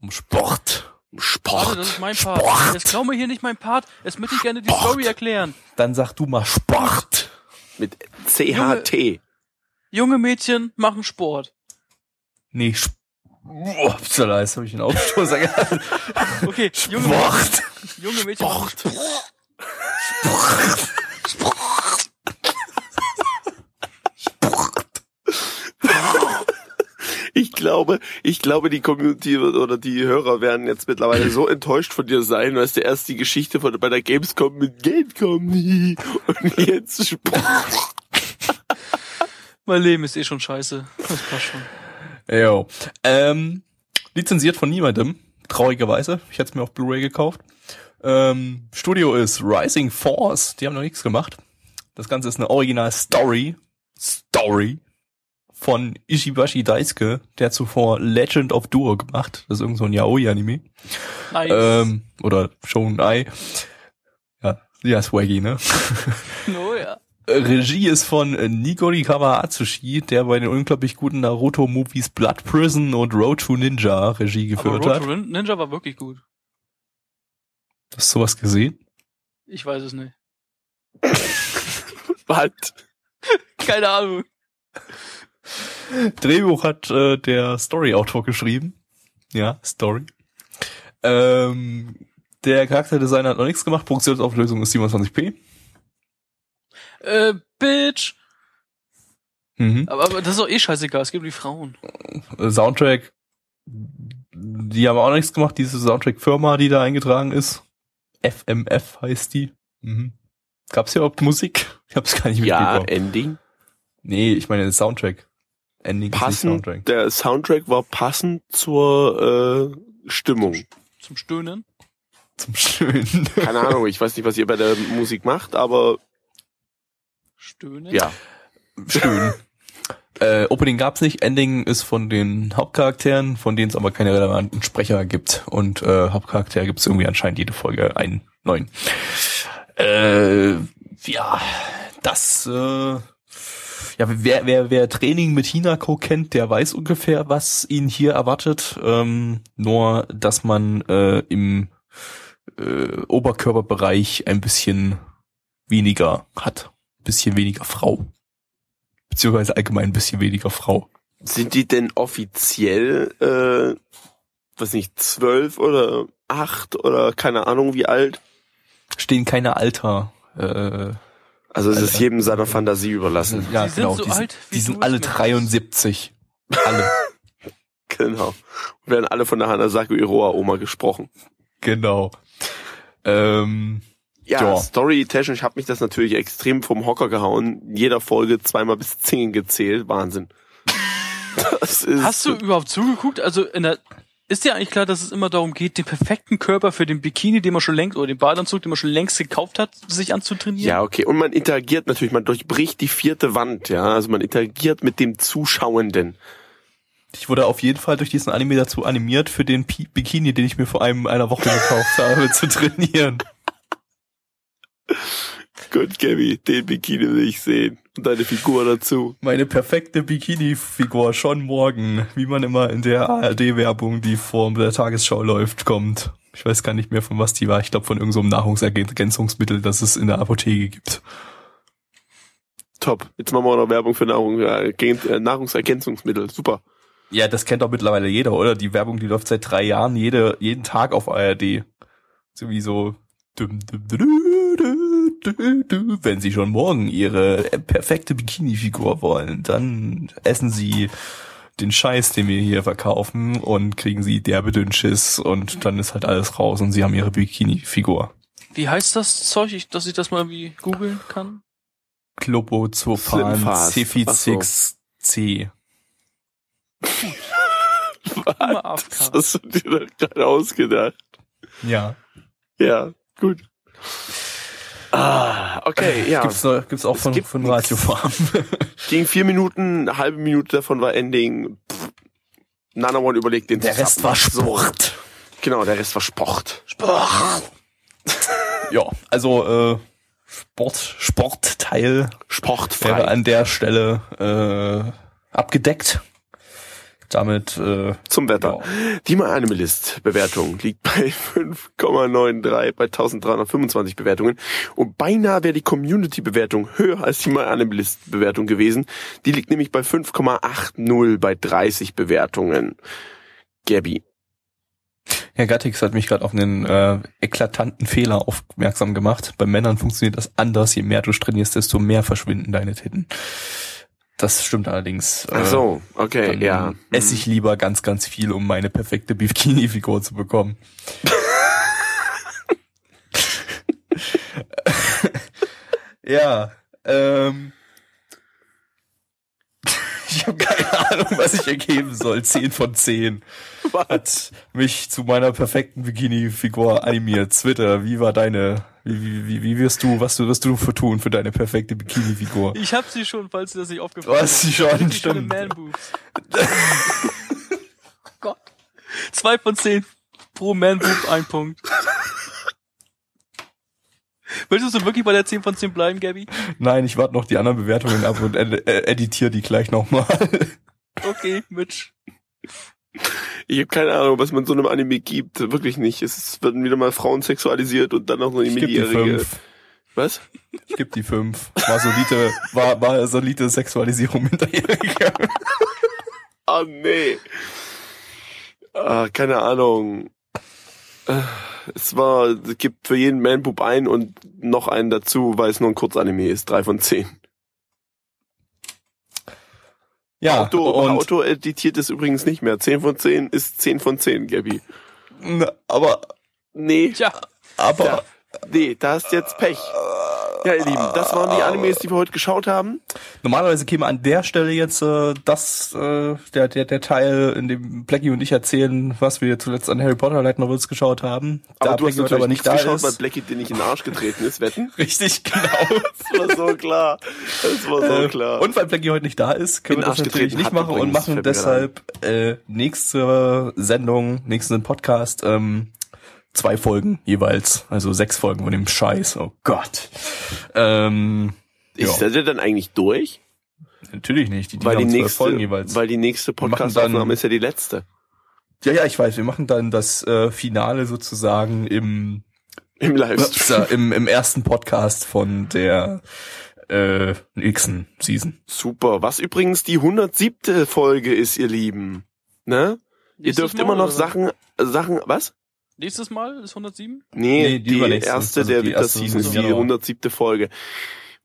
Speaker 2: Um Sport.
Speaker 1: Sport.
Speaker 3: Warte, das ist mein Part.
Speaker 2: Sport.
Speaker 3: Jetzt klau mir hier nicht mein Part. Jetzt möchte ich gerne die
Speaker 2: Sport.
Speaker 3: Story erklären.
Speaker 2: Dann sag du mal Sport.
Speaker 1: Mit CHT.
Speaker 3: Junge Mädchen machen Sport.
Speaker 2: Nee, Sp oh, upsala, jetzt habe ich einen Aufstoß [laughs] gehabt.
Speaker 3: Okay, junge,
Speaker 2: Sport.
Speaker 3: junge Mädchen machen
Speaker 2: Sport.
Speaker 1: Ich glaube, ich glaube, die Community wird- oder die Hörer werden jetzt mittlerweile so enttäuscht von dir sein, weil es der erst die Geschichte von bei der Gamescom mit Gamescom nie und jetzt Sport.
Speaker 3: Mein Leben ist eh schon scheiße. Das passt schon.
Speaker 2: Jo. Ähm, lizenziert von niemandem, traurigerweise. Ich hätte es mir auf Blu-ray gekauft. Ähm, Studio ist Rising Force, die haben noch nichts gemacht. Das Ganze ist eine Original-Story. Story von Ishibashi Daisuke, der zuvor Legend of Duo gemacht. Das ist irgend so ein Yaoi-Anime.
Speaker 3: Nice.
Speaker 2: Ähm, oder Shonai. Ja, ja, swaggy, ne? [laughs]
Speaker 3: oh ja.
Speaker 2: Regie ist von äh, Nigori Kawaatsushi, der bei den unglaublich guten Naruto-Movies Blood Prison und Road to Ninja Regie
Speaker 3: Aber
Speaker 2: geführt
Speaker 3: Road
Speaker 2: hat.
Speaker 3: to Nin- Ninja war wirklich gut.
Speaker 2: Hast du sowas gesehen?
Speaker 3: Ich weiß es nicht. [laughs]
Speaker 1: Was? [laughs]
Speaker 3: Keine Ahnung.
Speaker 2: Drehbuch hat äh, der Story-Autor geschrieben. Ja, Story. Ähm, der Charakterdesigner hat noch nichts gemacht. Produktionsauflösung ist 27p.
Speaker 3: Äh, Bitch.
Speaker 2: Mhm.
Speaker 3: Aber, aber das ist doch eh scheißegal. Es um die Frauen.
Speaker 2: Äh, Soundtrack, die haben auch nichts gemacht. Diese Soundtrack-Firma, die da eingetragen ist. FMF heißt die. Mhm. Gab's hier überhaupt Musik? Ich hab's gar nicht
Speaker 1: Ja,
Speaker 2: mitbekommen.
Speaker 1: Ending.
Speaker 2: Nee, ich meine Soundtrack. Ending
Speaker 1: Passend.
Speaker 2: Soundtrack.
Speaker 1: Der Soundtrack war passend zur äh, Stimmung.
Speaker 3: Zum Stöhnen.
Speaker 2: Zum Schönen. [laughs]
Speaker 1: Keine Ahnung, ich weiß nicht, was ihr bei der Musik macht, aber
Speaker 3: Stöhnen?
Speaker 1: ja.
Speaker 2: Schön. [laughs] äh, Opening gab's nicht. Ending ist von den Hauptcharakteren, von denen es aber keine relevanten Sprecher gibt. Und äh, Hauptcharakter gibt's irgendwie anscheinend jede Folge einen neuen. Äh, ja, das äh, ja, wer, wer, wer Training mit Hinako kennt, der weiß ungefähr, was ihn hier erwartet. Ähm, nur, dass man äh, im äh, Oberkörperbereich ein bisschen weniger hat. Ein bisschen weniger Frau. Beziehungsweise allgemein ein bisschen weniger Frau.
Speaker 1: Sind die denn offiziell, äh, was nicht, zwölf oder acht oder keine Ahnung wie alt?
Speaker 2: Stehen keine Alter. Äh,
Speaker 1: Also es ist jedem seiner Fantasie überlassen.
Speaker 2: ja,
Speaker 3: Die sind
Speaker 2: genau.
Speaker 3: so
Speaker 2: die
Speaker 3: alt
Speaker 2: sind,
Speaker 3: wie
Speaker 2: die sind alle
Speaker 3: möchtest.
Speaker 2: 73. Alle. [laughs]
Speaker 1: Genau. Werden alle von der Hanasaku Iroha Oma gesprochen.
Speaker 2: genau. Ähm,
Speaker 1: Ja,
Speaker 2: Ja.
Speaker 1: storytechnisch hat mich das natürlich extrem vom Hocker gehauen. Jeder Folge zweimal bis zehn gezählt. Wahnsinn. [laughs] Das ist,
Speaker 3: Hast du überhaupt zugeguckt? Also in der, ist dir eigentlich klar, dass es immer darum geht, den perfekten Körper für den Bikini, den man schon längst, oder den Badeanzug, den man schon längst gekauft hat, sich anzutrainieren?
Speaker 1: Ja, okay. Und man interagiert natürlich, man durchbricht die vierte Wand, ja. Also man interagiert mit dem Zuschauenden.
Speaker 2: ich wurde auf jeden Fall durch diesen Anime dazu animiert, für den Pi Bikini, den ich mir vor einem einer Woche gekauft [laughs] habe, zu trainieren.
Speaker 1: Gut, Gabby, den Bikini will ich sehen. Und deine Figur dazu.
Speaker 2: Meine perfekte Bikini-Figur schon morgen, wie man immer in der ARD-Werbung, die vor der Tagesschau läuft, kommt. Ich weiß gar nicht mehr, von was die war. Ich glaube, von irgendeinem Nahrungsergänzungsmittel, das es in der Apotheke gibt.
Speaker 1: top. Jetzt machen wir auch noch Werbung für Nahrung, äh, äh, Nahrungsergänzungsmittel. Super.
Speaker 2: Ja, das kennt doch mittlerweile jeder, oder? Die Werbung, die läuft seit drei Jahren jede, jeden Tag auf ARD. Sowieso. dum, dum, du, du, du, du, du. Wenn Sie schon morgen Ihre perfekte Bikini-Figur wollen, dann essen Sie den Scheiß, den wir hier verkaufen und kriegen Sie derbe Dünnschiss und dann ist halt alles raus und Sie haben Ihre Bikini-Figur.
Speaker 3: Wie heißt das Zeug, ich, dass ich das mal wie googeln kann?
Speaker 2: Clopozophan
Speaker 1: Slimfast.
Speaker 2: C46C.
Speaker 3: Immer
Speaker 1: Das
Speaker 3: AFK.
Speaker 1: hast du dir doch gerade ausgedacht.
Speaker 2: Ja.
Speaker 1: Ja, gut. Ah, okay, ja.
Speaker 2: Gibt's, noch- gibt's auch
Speaker 1: Es
Speaker 2: von,
Speaker 1: gibt
Speaker 2: von. Radiofarm. [laughs]
Speaker 1: Ging vier Minuten, eine halbe Minute davon war Ending. Pff, Nana One überlegt den
Speaker 2: Der Rest war Sport.
Speaker 1: genau, der Rest war Sport. [laughs]
Speaker 2: Ja, also äh, Sport, Sportteil wäre
Speaker 1: Sportfrei.
Speaker 2: an der Stelle äh, abgedeckt. Damit äh,
Speaker 1: Zum Wetter.
Speaker 2: ja.
Speaker 1: Die My Animalist Bewertung liegt bei 5,93 bei 1325 Bewertungen und beinahe wäre die Community Bewertung höher als die My Animalist Bewertung gewesen. Die liegt nämlich bei 5,80 bei 30 Bewertungen. Gabby.
Speaker 2: Herr Gattix hat mich gerade auf einen äh, eklatanten Fehler aufmerksam gemacht. Bei Männern funktioniert das anders. Je mehr du trainierst, desto mehr verschwinden deine Titten. Das stimmt allerdings.
Speaker 1: Ach so, okay,
Speaker 2: dann
Speaker 1: ja.
Speaker 2: Esse ich lieber ganz, ganz viel, um meine perfekte Bikini-Figur zu bekommen. [laughs] ja, ähm. [laughs] Ich habe keine Ahnung, was ich ergeben soll. 10 von 10. Hat mich zu meiner perfekten Bikini-Figur animiert. Twitter, wie war deine, wie, wie, wie, wirst du, was du, wirst du für tun für deine perfekte Bikini-Figur?
Speaker 3: Ich hab sie schon, falls dir das nicht aufgefallen
Speaker 2: Du hast sie schon, stimmt.
Speaker 3: schöne Man-Boobs. Gott. Zwei von zehn. Pro Man-Boob ein Punkt. Willst du wirklich bei der 10 von 10 bleiben, Gabby?
Speaker 2: Nein, ich warte noch die anderen Bewertungen ab und ed editiere die gleich nochmal.
Speaker 3: Okay, Mitch.
Speaker 1: Ich habe keine Ahnung, was man so einem Anime gibt. Wirklich nicht. Es werden wieder mal Frauen sexualisiert und dann noch eine
Speaker 2: Ich geb die
Speaker 1: Minderjährige.
Speaker 2: fünf.
Speaker 1: Was?
Speaker 2: Ich geb die fünf. War solide, war, war solide Sexualisierung minderjähriger.
Speaker 1: Ah, nee. Ah, keine Ahnung. Es war, es gibt für jeden Manboob einen und noch einen dazu, weil es nur ein Kurzanime ist. Drei von zehn.
Speaker 2: Ja,
Speaker 1: Auto,
Speaker 2: und,
Speaker 1: Auto editiert es übrigens nicht mehr. Zehn von zehn ist zehn von zehn, Gabby.
Speaker 2: Na, aber,
Speaker 1: Nee,
Speaker 3: Tja,
Speaker 2: aber,
Speaker 1: da, nee, da hast jetzt Pech. Ja, ihr Lieben, das waren die Animes, die wir heute geschaut haben.
Speaker 2: normalerweise käme an der Stelle jetzt äh, das, äh, der, der, der Teil, in dem Blackie und ich erzählen, was wir zuletzt an Harry Potter Light Novels geschaut haben.
Speaker 1: Aber
Speaker 2: da
Speaker 1: du hast
Speaker 2: Blackie heute
Speaker 1: natürlich
Speaker 2: aber
Speaker 1: nicht
Speaker 2: da
Speaker 1: geschaut, weil
Speaker 2: ist.
Speaker 1: Blackie dir nicht in den Arsch getreten ist, wetten? [laughs]
Speaker 2: Richtig, genau.
Speaker 1: Das war so klar. Das war so
Speaker 2: Äh,
Speaker 1: klar.
Speaker 2: Und weil Blackie heute nicht da ist, können
Speaker 1: In
Speaker 2: wir das natürlich nicht machen und machen deshalb äh, nächste Sendung, nächsten Podcast, ähm, zwei Folgen jeweils, also sechs Folgen von dem Scheiß. Oh Gott. Ähm,
Speaker 1: ist
Speaker 2: ja,
Speaker 1: der denn eigentlich durch?
Speaker 2: natürlich nicht. Die, die
Speaker 1: weil die nächste,
Speaker 2: Folgen jeweils.
Speaker 1: weil die nächste Podcast-Aufnahme
Speaker 2: dann-
Speaker 1: ist ja die letzte.
Speaker 2: ja, ja, ich weiß. Wir machen dann das äh, Finale sozusagen im
Speaker 1: Im Livestream.
Speaker 2: im, im ersten Podcast von der äh, nächsten Season.
Speaker 1: Super. Was übrigens die 107. Folge ist, ihr Lieben. Ne? Ihr dürft immer noch? Sachen, Sachen, was?
Speaker 3: Nächstes Mal ist 107?
Speaker 1: Nee,
Speaker 2: Nee, die
Speaker 1: die, erste
Speaker 2: Also
Speaker 1: der
Speaker 2: die
Speaker 1: Winter
Speaker 2: erste
Speaker 1: Season ist die
Speaker 2: Januar.
Speaker 1: 107. Folge.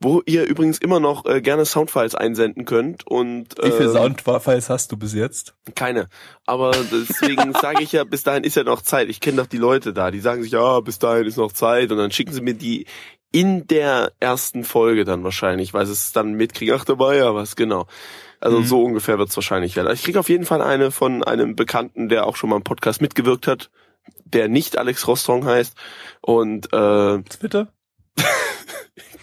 Speaker 1: Wo ihr übrigens immer noch äh, gerne Soundfiles einsenden könnt und
Speaker 2: Wie viele
Speaker 1: ähm,
Speaker 2: Soundfiles hast du bis jetzt?
Speaker 1: Keine. Aber deswegen [laughs] sage ich ja, bis dahin ist ja noch Zeit. Ich kenne doch die Leute da, die sagen sich, ja, bis dahin ist noch Zeit und dann schicken sie mir die in der ersten Folge dann wahrscheinlich, weil sie es dann mitkriegen, ach, da war ja was, genau. Also
Speaker 2: Mhm.
Speaker 1: so ungefähr wird's wahrscheinlich werden. Ich krieg auf jeden Fall eine von einem Bekannten, der auch schon mal im Podcast mitgewirkt hat, der nicht Alex Rostong heißt. Und äh,
Speaker 2: Twitter? [laughs]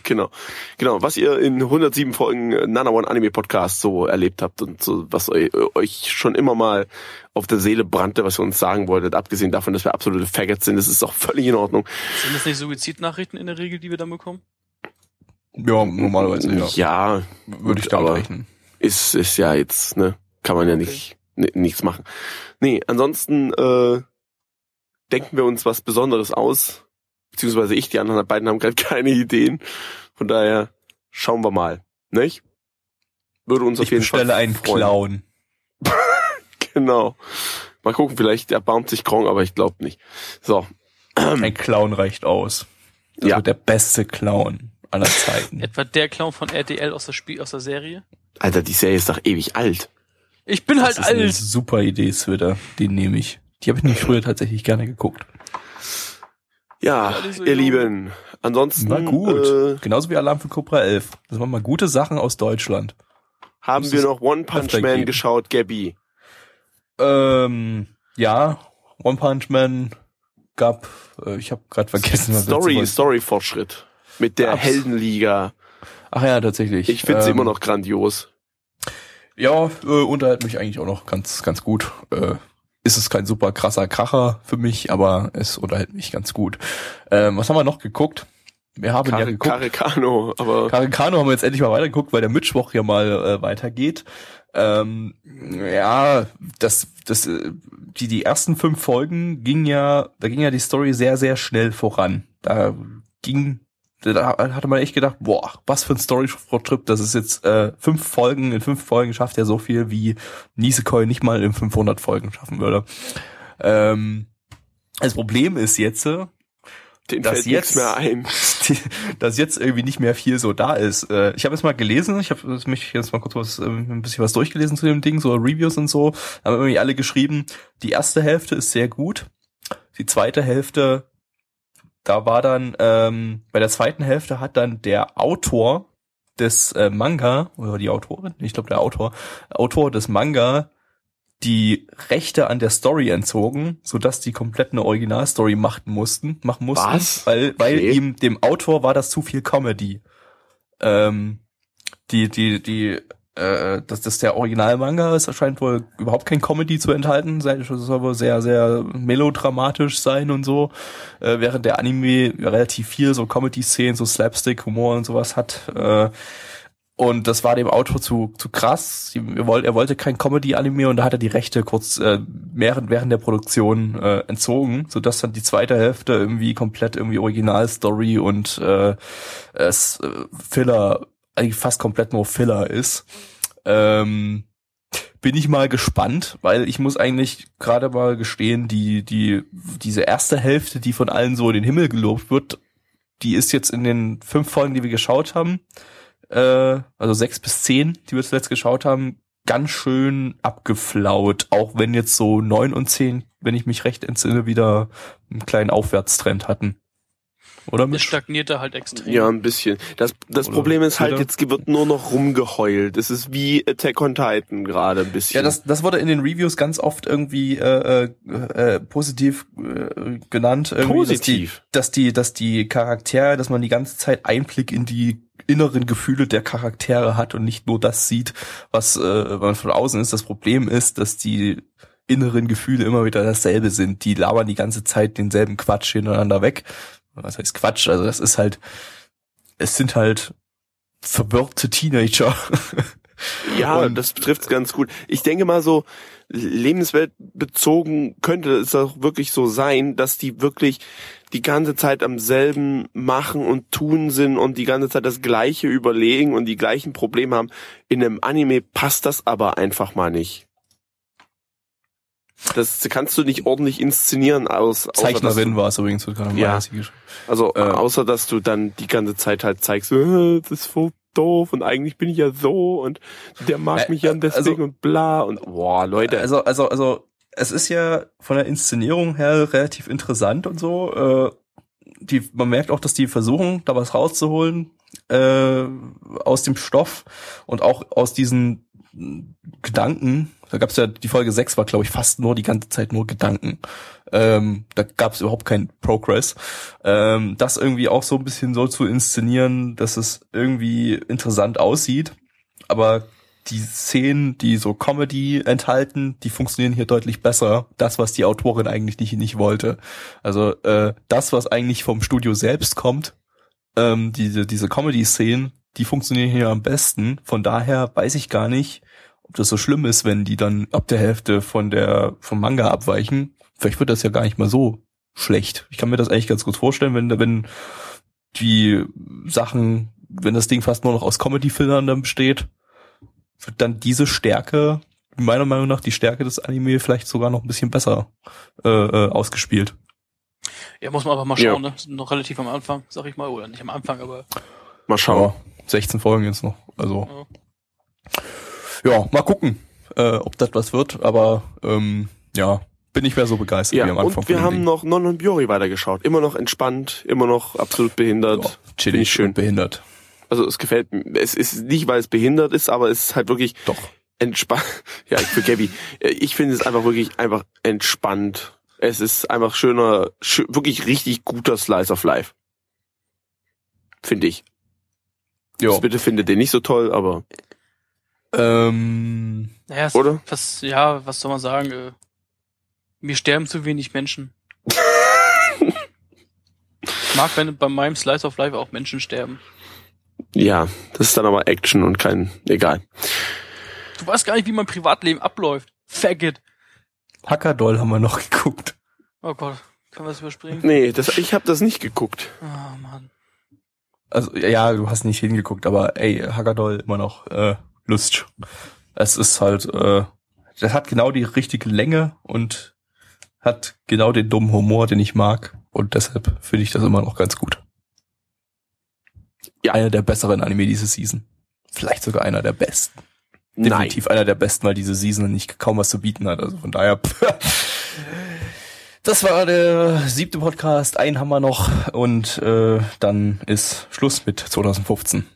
Speaker 1: Genau. Genau, was ihr in 107 Folgen Nana One Anime Podcast so erlebt habt und so, was eu euch schon immer mal auf der Seele brannte, was ihr uns sagen wolltet, abgesehen davon, dass wir absolute Faggots sind, das ist auch völlig in Ordnung.
Speaker 3: Sind das nicht Suizidnachrichten in der Regel, die wir dann bekommen?
Speaker 2: Ja, normalerweise, ja.
Speaker 1: Ja,
Speaker 2: Würde ich damit
Speaker 1: aber
Speaker 2: rechnen.
Speaker 1: ist, ist ja jetzt, ne, kann man ja nicht, ni- nichts machen. Nee, ansonsten, äh, denken wir uns was Besonderes aus, beziehungsweise ich, die anderen beiden haben gerade [laughs] keine Ideen. Von daher schauen wir mal. Nicht? Würde uns auf
Speaker 2: Ich
Speaker 1: jeden Fall
Speaker 2: bestelle einen
Speaker 1: freuen.
Speaker 2: Clown. [laughs]
Speaker 1: Genau. Mal gucken, vielleicht erbarmt sich Krong, aber ich glaube nicht. So, [clears throat]
Speaker 2: Ein Clown reicht aus. Das
Speaker 1: Ja.
Speaker 2: wird der beste Clown aller Zeiten. [laughs]
Speaker 3: Etwa der Clown von RTL aus der Spiel, aus der Serie?
Speaker 1: Alter, die Serie ist doch ewig alt.
Speaker 3: Ich bin halt
Speaker 2: das eine
Speaker 3: alt.
Speaker 2: super Idee, Switter. Den nehme ich. Die habe ich nämlich früher tatsächlich gerne geguckt.
Speaker 1: Ja,
Speaker 3: so
Speaker 1: ihr
Speaker 3: jung.
Speaker 1: Lieben. Ansonsten
Speaker 2: War gut.
Speaker 1: Äh,
Speaker 2: Genauso wie Alarm für Cobra 11. Das waren mal gute Sachen aus Deutschland.
Speaker 1: haben
Speaker 2: Muss
Speaker 1: wir noch One Punch Man
Speaker 2: geben.
Speaker 1: geschaut, Gabby.
Speaker 2: Ähm, ja, One Punch Man gab, äh, ich habe gerade vergessen, was
Speaker 1: Story, Story-Fortschritt. Mit der
Speaker 2: Gab's.
Speaker 1: Heldenliga.
Speaker 2: Ach ja, tatsächlich.
Speaker 1: Ich finde sie
Speaker 2: Ähm,
Speaker 1: immer noch grandios.
Speaker 2: Ja, äh, unterhält mich eigentlich auch noch ganz, ganz gut. Äh, ist es kein super krasser Kracher für mich, aber es unterhält mich ganz gut. Ähm, was haben wir noch geguckt? Wir haben ja
Speaker 1: Kar
Speaker 2: geguckt.
Speaker 1: Karikano, aber
Speaker 2: Karikano haben wir jetzt endlich mal weitergeguckt, weil der Mittwoch ja mal äh, weitergeht. Ähm, ja, das, das, äh, die, die ersten fünf Folgen ging ja, da ging ja die Story sehr, sehr schnell voran. Da ging, da hatte man echt gedacht, boah, was für ein Story-Trip, das ist jetzt äh, fünf Folgen, in fünf Folgen schafft er so viel, wie Nisekoi nicht mal in 500 Folgen schaffen würde. Ähm, das Problem ist jetzt, äh,
Speaker 1: den
Speaker 2: das
Speaker 1: fällt
Speaker 2: jetzt-
Speaker 1: mehr ein. [laughs]
Speaker 2: dass jetzt irgendwie nicht mehr viel so da ist. Äh, Ich habe jetzt mal gelesen, ich habe mich jetzt mal kurz was, ähm, ein bisschen was durchgelesen zu dem Ding, so Reviews und so, haben irgendwie alle geschrieben, die erste Hälfte ist sehr gut, die zweite Hälfte, da war dann, ähm, bei der zweiten Hälfte hat dann der Autor des äh, Manga, oder die Autorin, ich glaube der Autor, Autor des Manga die Rechte an der Story entzogen, sodass die komplett eine Originalstory machen mussten, machen mussten,
Speaker 1: Was?
Speaker 2: weil weil
Speaker 1: Okay.
Speaker 2: ihm dem Autor war das zu viel Comedy. Ähm, die die die äh, das das der Originalmanga ist scheint wohl überhaupt kein Comedy zu enthalten, es soll wohl sehr sehr melodramatisch sein und so, äh, während der Anime relativ viel so Comedy-Szenen, so Slapstick Humor und sowas hat. Äh, und das war dem Autor zu, zu krass. Er wollte, er wollte kein Comedy-Anime und da hat er die Rechte kurz äh, während, während der Produktion äh, entzogen, sodass dann die zweite Hälfte irgendwie komplett irgendwie Originalstory und äh, es äh, Filler, eigentlich fast komplett nur Filler ist. Ähm, bin ich mal gespannt, weil ich muss eigentlich gerade mal gestehen, die, die, diese erste Hälfte, die von allen so in den Himmel gelobt wird, die ist jetzt in den fünf Folgen, die wir geschaut haben, äh, also sechs bis zehn, die wir zuletzt geschaut haben, ganz schön abgeflaut, auch wenn jetzt so neun und zehn, wenn ich mich recht entsinne, wieder einen kleinen Aufwärtstrend hatten. Oder
Speaker 3: Es
Speaker 2: mit?
Speaker 3: stagnierte halt extrem.
Speaker 1: Ja, ein bisschen. Das, das
Speaker 2: Oder
Speaker 1: Problem ist halt, jetzt wird nur noch rumgeheult. Es ist wie Attack on Titan gerade ein bisschen.
Speaker 2: Ja, das, das wurde in den Reviews ganz oft irgendwie äh, äh, äh, positiv äh, genannt. Irgendwie,
Speaker 1: Positiv?
Speaker 2: Dass die, dass die, dass die Charaktere, dass man die ganze Zeit Einblick in die inneren Gefühle der Charaktere hat und nicht nur das sieht, was äh, man von außen ist. Das Problem ist, dass die inneren Gefühle immer wieder dasselbe sind. Die labern die ganze Zeit denselben Quatsch hintereinander weg. Was heißt Quatsch? Also das ist halt, es sind halt verwirrte Teenager. [laughs]
Speaker 1: Ja,
Speaker 2: Und-
Speaker 1: das trifft's ganz gut. Ich denke mal so, lebensweltbezogen könnte es auch wirklich so sein, dass die wirklich die ganze Zeit am selben machen und tun sind und die ganze Zeit das Gleiche überlegen und die gleichen Probleme haben. In einem Anime passt das aber einfach mal nicht. Das kannst du nicht ordentlich inszenieren aus,
Speaker 2: Zeichnerin war es übrigens. wird gerade
Speaker 1: Ja. also
Speaker 2: äh,
Speaker 1: außer dass du dann die ganze Zeit halt zeigst, äh, das ist voll doof und eigentlich bin ich ja so und der mag
Speaker 2: Äh,
Speaker 1: mich ja
Speaker 2: äh,
Speaker 1: deswegen
Speaker 2: also-
Speaker 1: und bla und boah, Leute.
Speaker 2: Also, also, also, es ist ja von der Inszenierung her relativ interessant und so. Äh, die, man merkt auch, dass die versuchen, da was rauszuholen äh, aus dem Stoff und auch aus diesen Gedanken. Da gab's ja, die Folge 6 war, glaube ich, fast nur die ganze Zeit nur Gedanken. Ähm, da gab's überhaupt keinen Progress. Ähm, das irgendwie auch so ein bisschen so zu inszenieren, dass es irgendwie interessant aussieht, aber die Szenen, die so Comedy enthalten, die funktionieren hier deutlich besser. Das, was die Autorin eigentlich nicht, nicht wollte. Also äh, das, was eigentlich vom Studio selbst kommt, ähm, diese, diese Comedy-Szenen, die funktionieren hier am besten. Von daher weiß ich gar nicht, ob das so schlimm ist, wenn die dann ab der Hälfte von der vom Manga abweichen. Vielleicht wird das ja gar nicht mal so schlecht. Ich kann mir das eigentlich ganz gut vorstellen, wenn wenn die Sachen wenn das Ding fast nur noch aus Comedy-Fillern dann besteht, wird dann diese Stärke, meiner Meinung nach die Stärke des Anime vielleicht sogar noch ein bisschen besser äh, äh, ausgespielt.
Speaker 3: Ja, muss man aber mal schauen, ne? Sind noch relativ am Anfang, sag ich mal, oder nicht am Anfang, aber
Speaker 1: Mal schauen.
Speaker 2: Ja, 16 Folgen jetzt noch. Also ja, mal gucken, äh, ob das was wird. Aber ähm, ja, bin nicht mehr so begeistert
Speaker 1: Ja,
Speaker 2: wie am Anfang.
Speaker 1: und wir haben
Speaker 2: Ding.
Speaker 1: noch Non und Biori weitergeschaut. Immer noch entspannt, immer noch absolut behindert.
Speaker 2: ja, chillig
Speaker 1: ich schön.
Speaker 2: behindert.
Speaker 1: Also es gefällt mir. Es ist nicht, weil es behindert ist, aber es ist halt wirklich
Speaker 2: Doch.
Speaker 1: entspannt. [laughs] Ja, ich für Gabby. Ich finde es einfach wirklich einfach entspannt. Es ist einfach schöner, schö wirklich richtig guter Slice of Life. Finde ich.
Speaker 2: Ja.
Speaker 1: Bitte findet den nicht so toll, aber
Speaker 2: Ähm,
Speaker 3: naja, es-
Speaker 1: Oder?
Speaker 3: was, ja, was soll man sagen, äh, mir sterben zu wenig Menschen. ich [laughs] mag, wenn bei meinem Slice of Life auch Menschen sterben.
Speaker 1: ja, das ist dann aber Action und kein, egal.
Speaker 3: Du weißt gar nicht, wie mein Privatleben abläuft. Faggot.
Speaker 2: Hackerdoll haben wir noch [laughs] geguckt.
Speaker 3: Oh Gott, können wir das überspringen?
Speaker 1: Nee, das, ich habe das nicht geguckt.
Speaker 3: Oh Mann.
Speaker 2: Also ja, du hast nicht hingeguckt, aber ey, Hackerdoll immer noch äh, Lust. Es ist halt, äh, das hat genau die richtige Länge und hat genau den dummen Humor, den ich mag. Und deshalb finde ich das immer noch ganz gut.
Speaker 1: Ja.
Speaker 2: Einer der besseren Anime diese Season. Vielleicht sogar einer der besten. Definitiv einer der besten, weil diese Season nicht kaum was zu bieten hat. Also von daher. Das war der siebte Podcast. Einen haben wir noch und äh, dann ist Schluss mit 2015.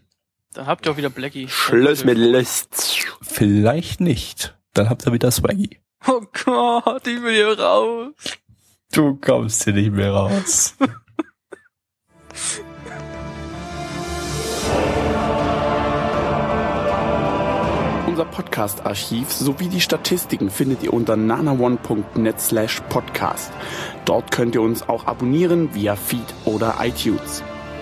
Speaker 3: Dann habt ihr auch wieder Blackie.
Speaker 1: Schluss mit List.
Speaker 2: Vielleicht nicht. Dann habt ihr wieder Swaggy.
Speaker 3: Oh Gott, ich will hier raus.
Speaker 2: Du kommst hier nicht mehr raus.
Speaker 1: Unser Podcast-Archiv sowie die Statistiken findet ihr unter nanaone.net slash podcast. Dort könnt ihr uns auch abonnieren via Feed oder iTunes.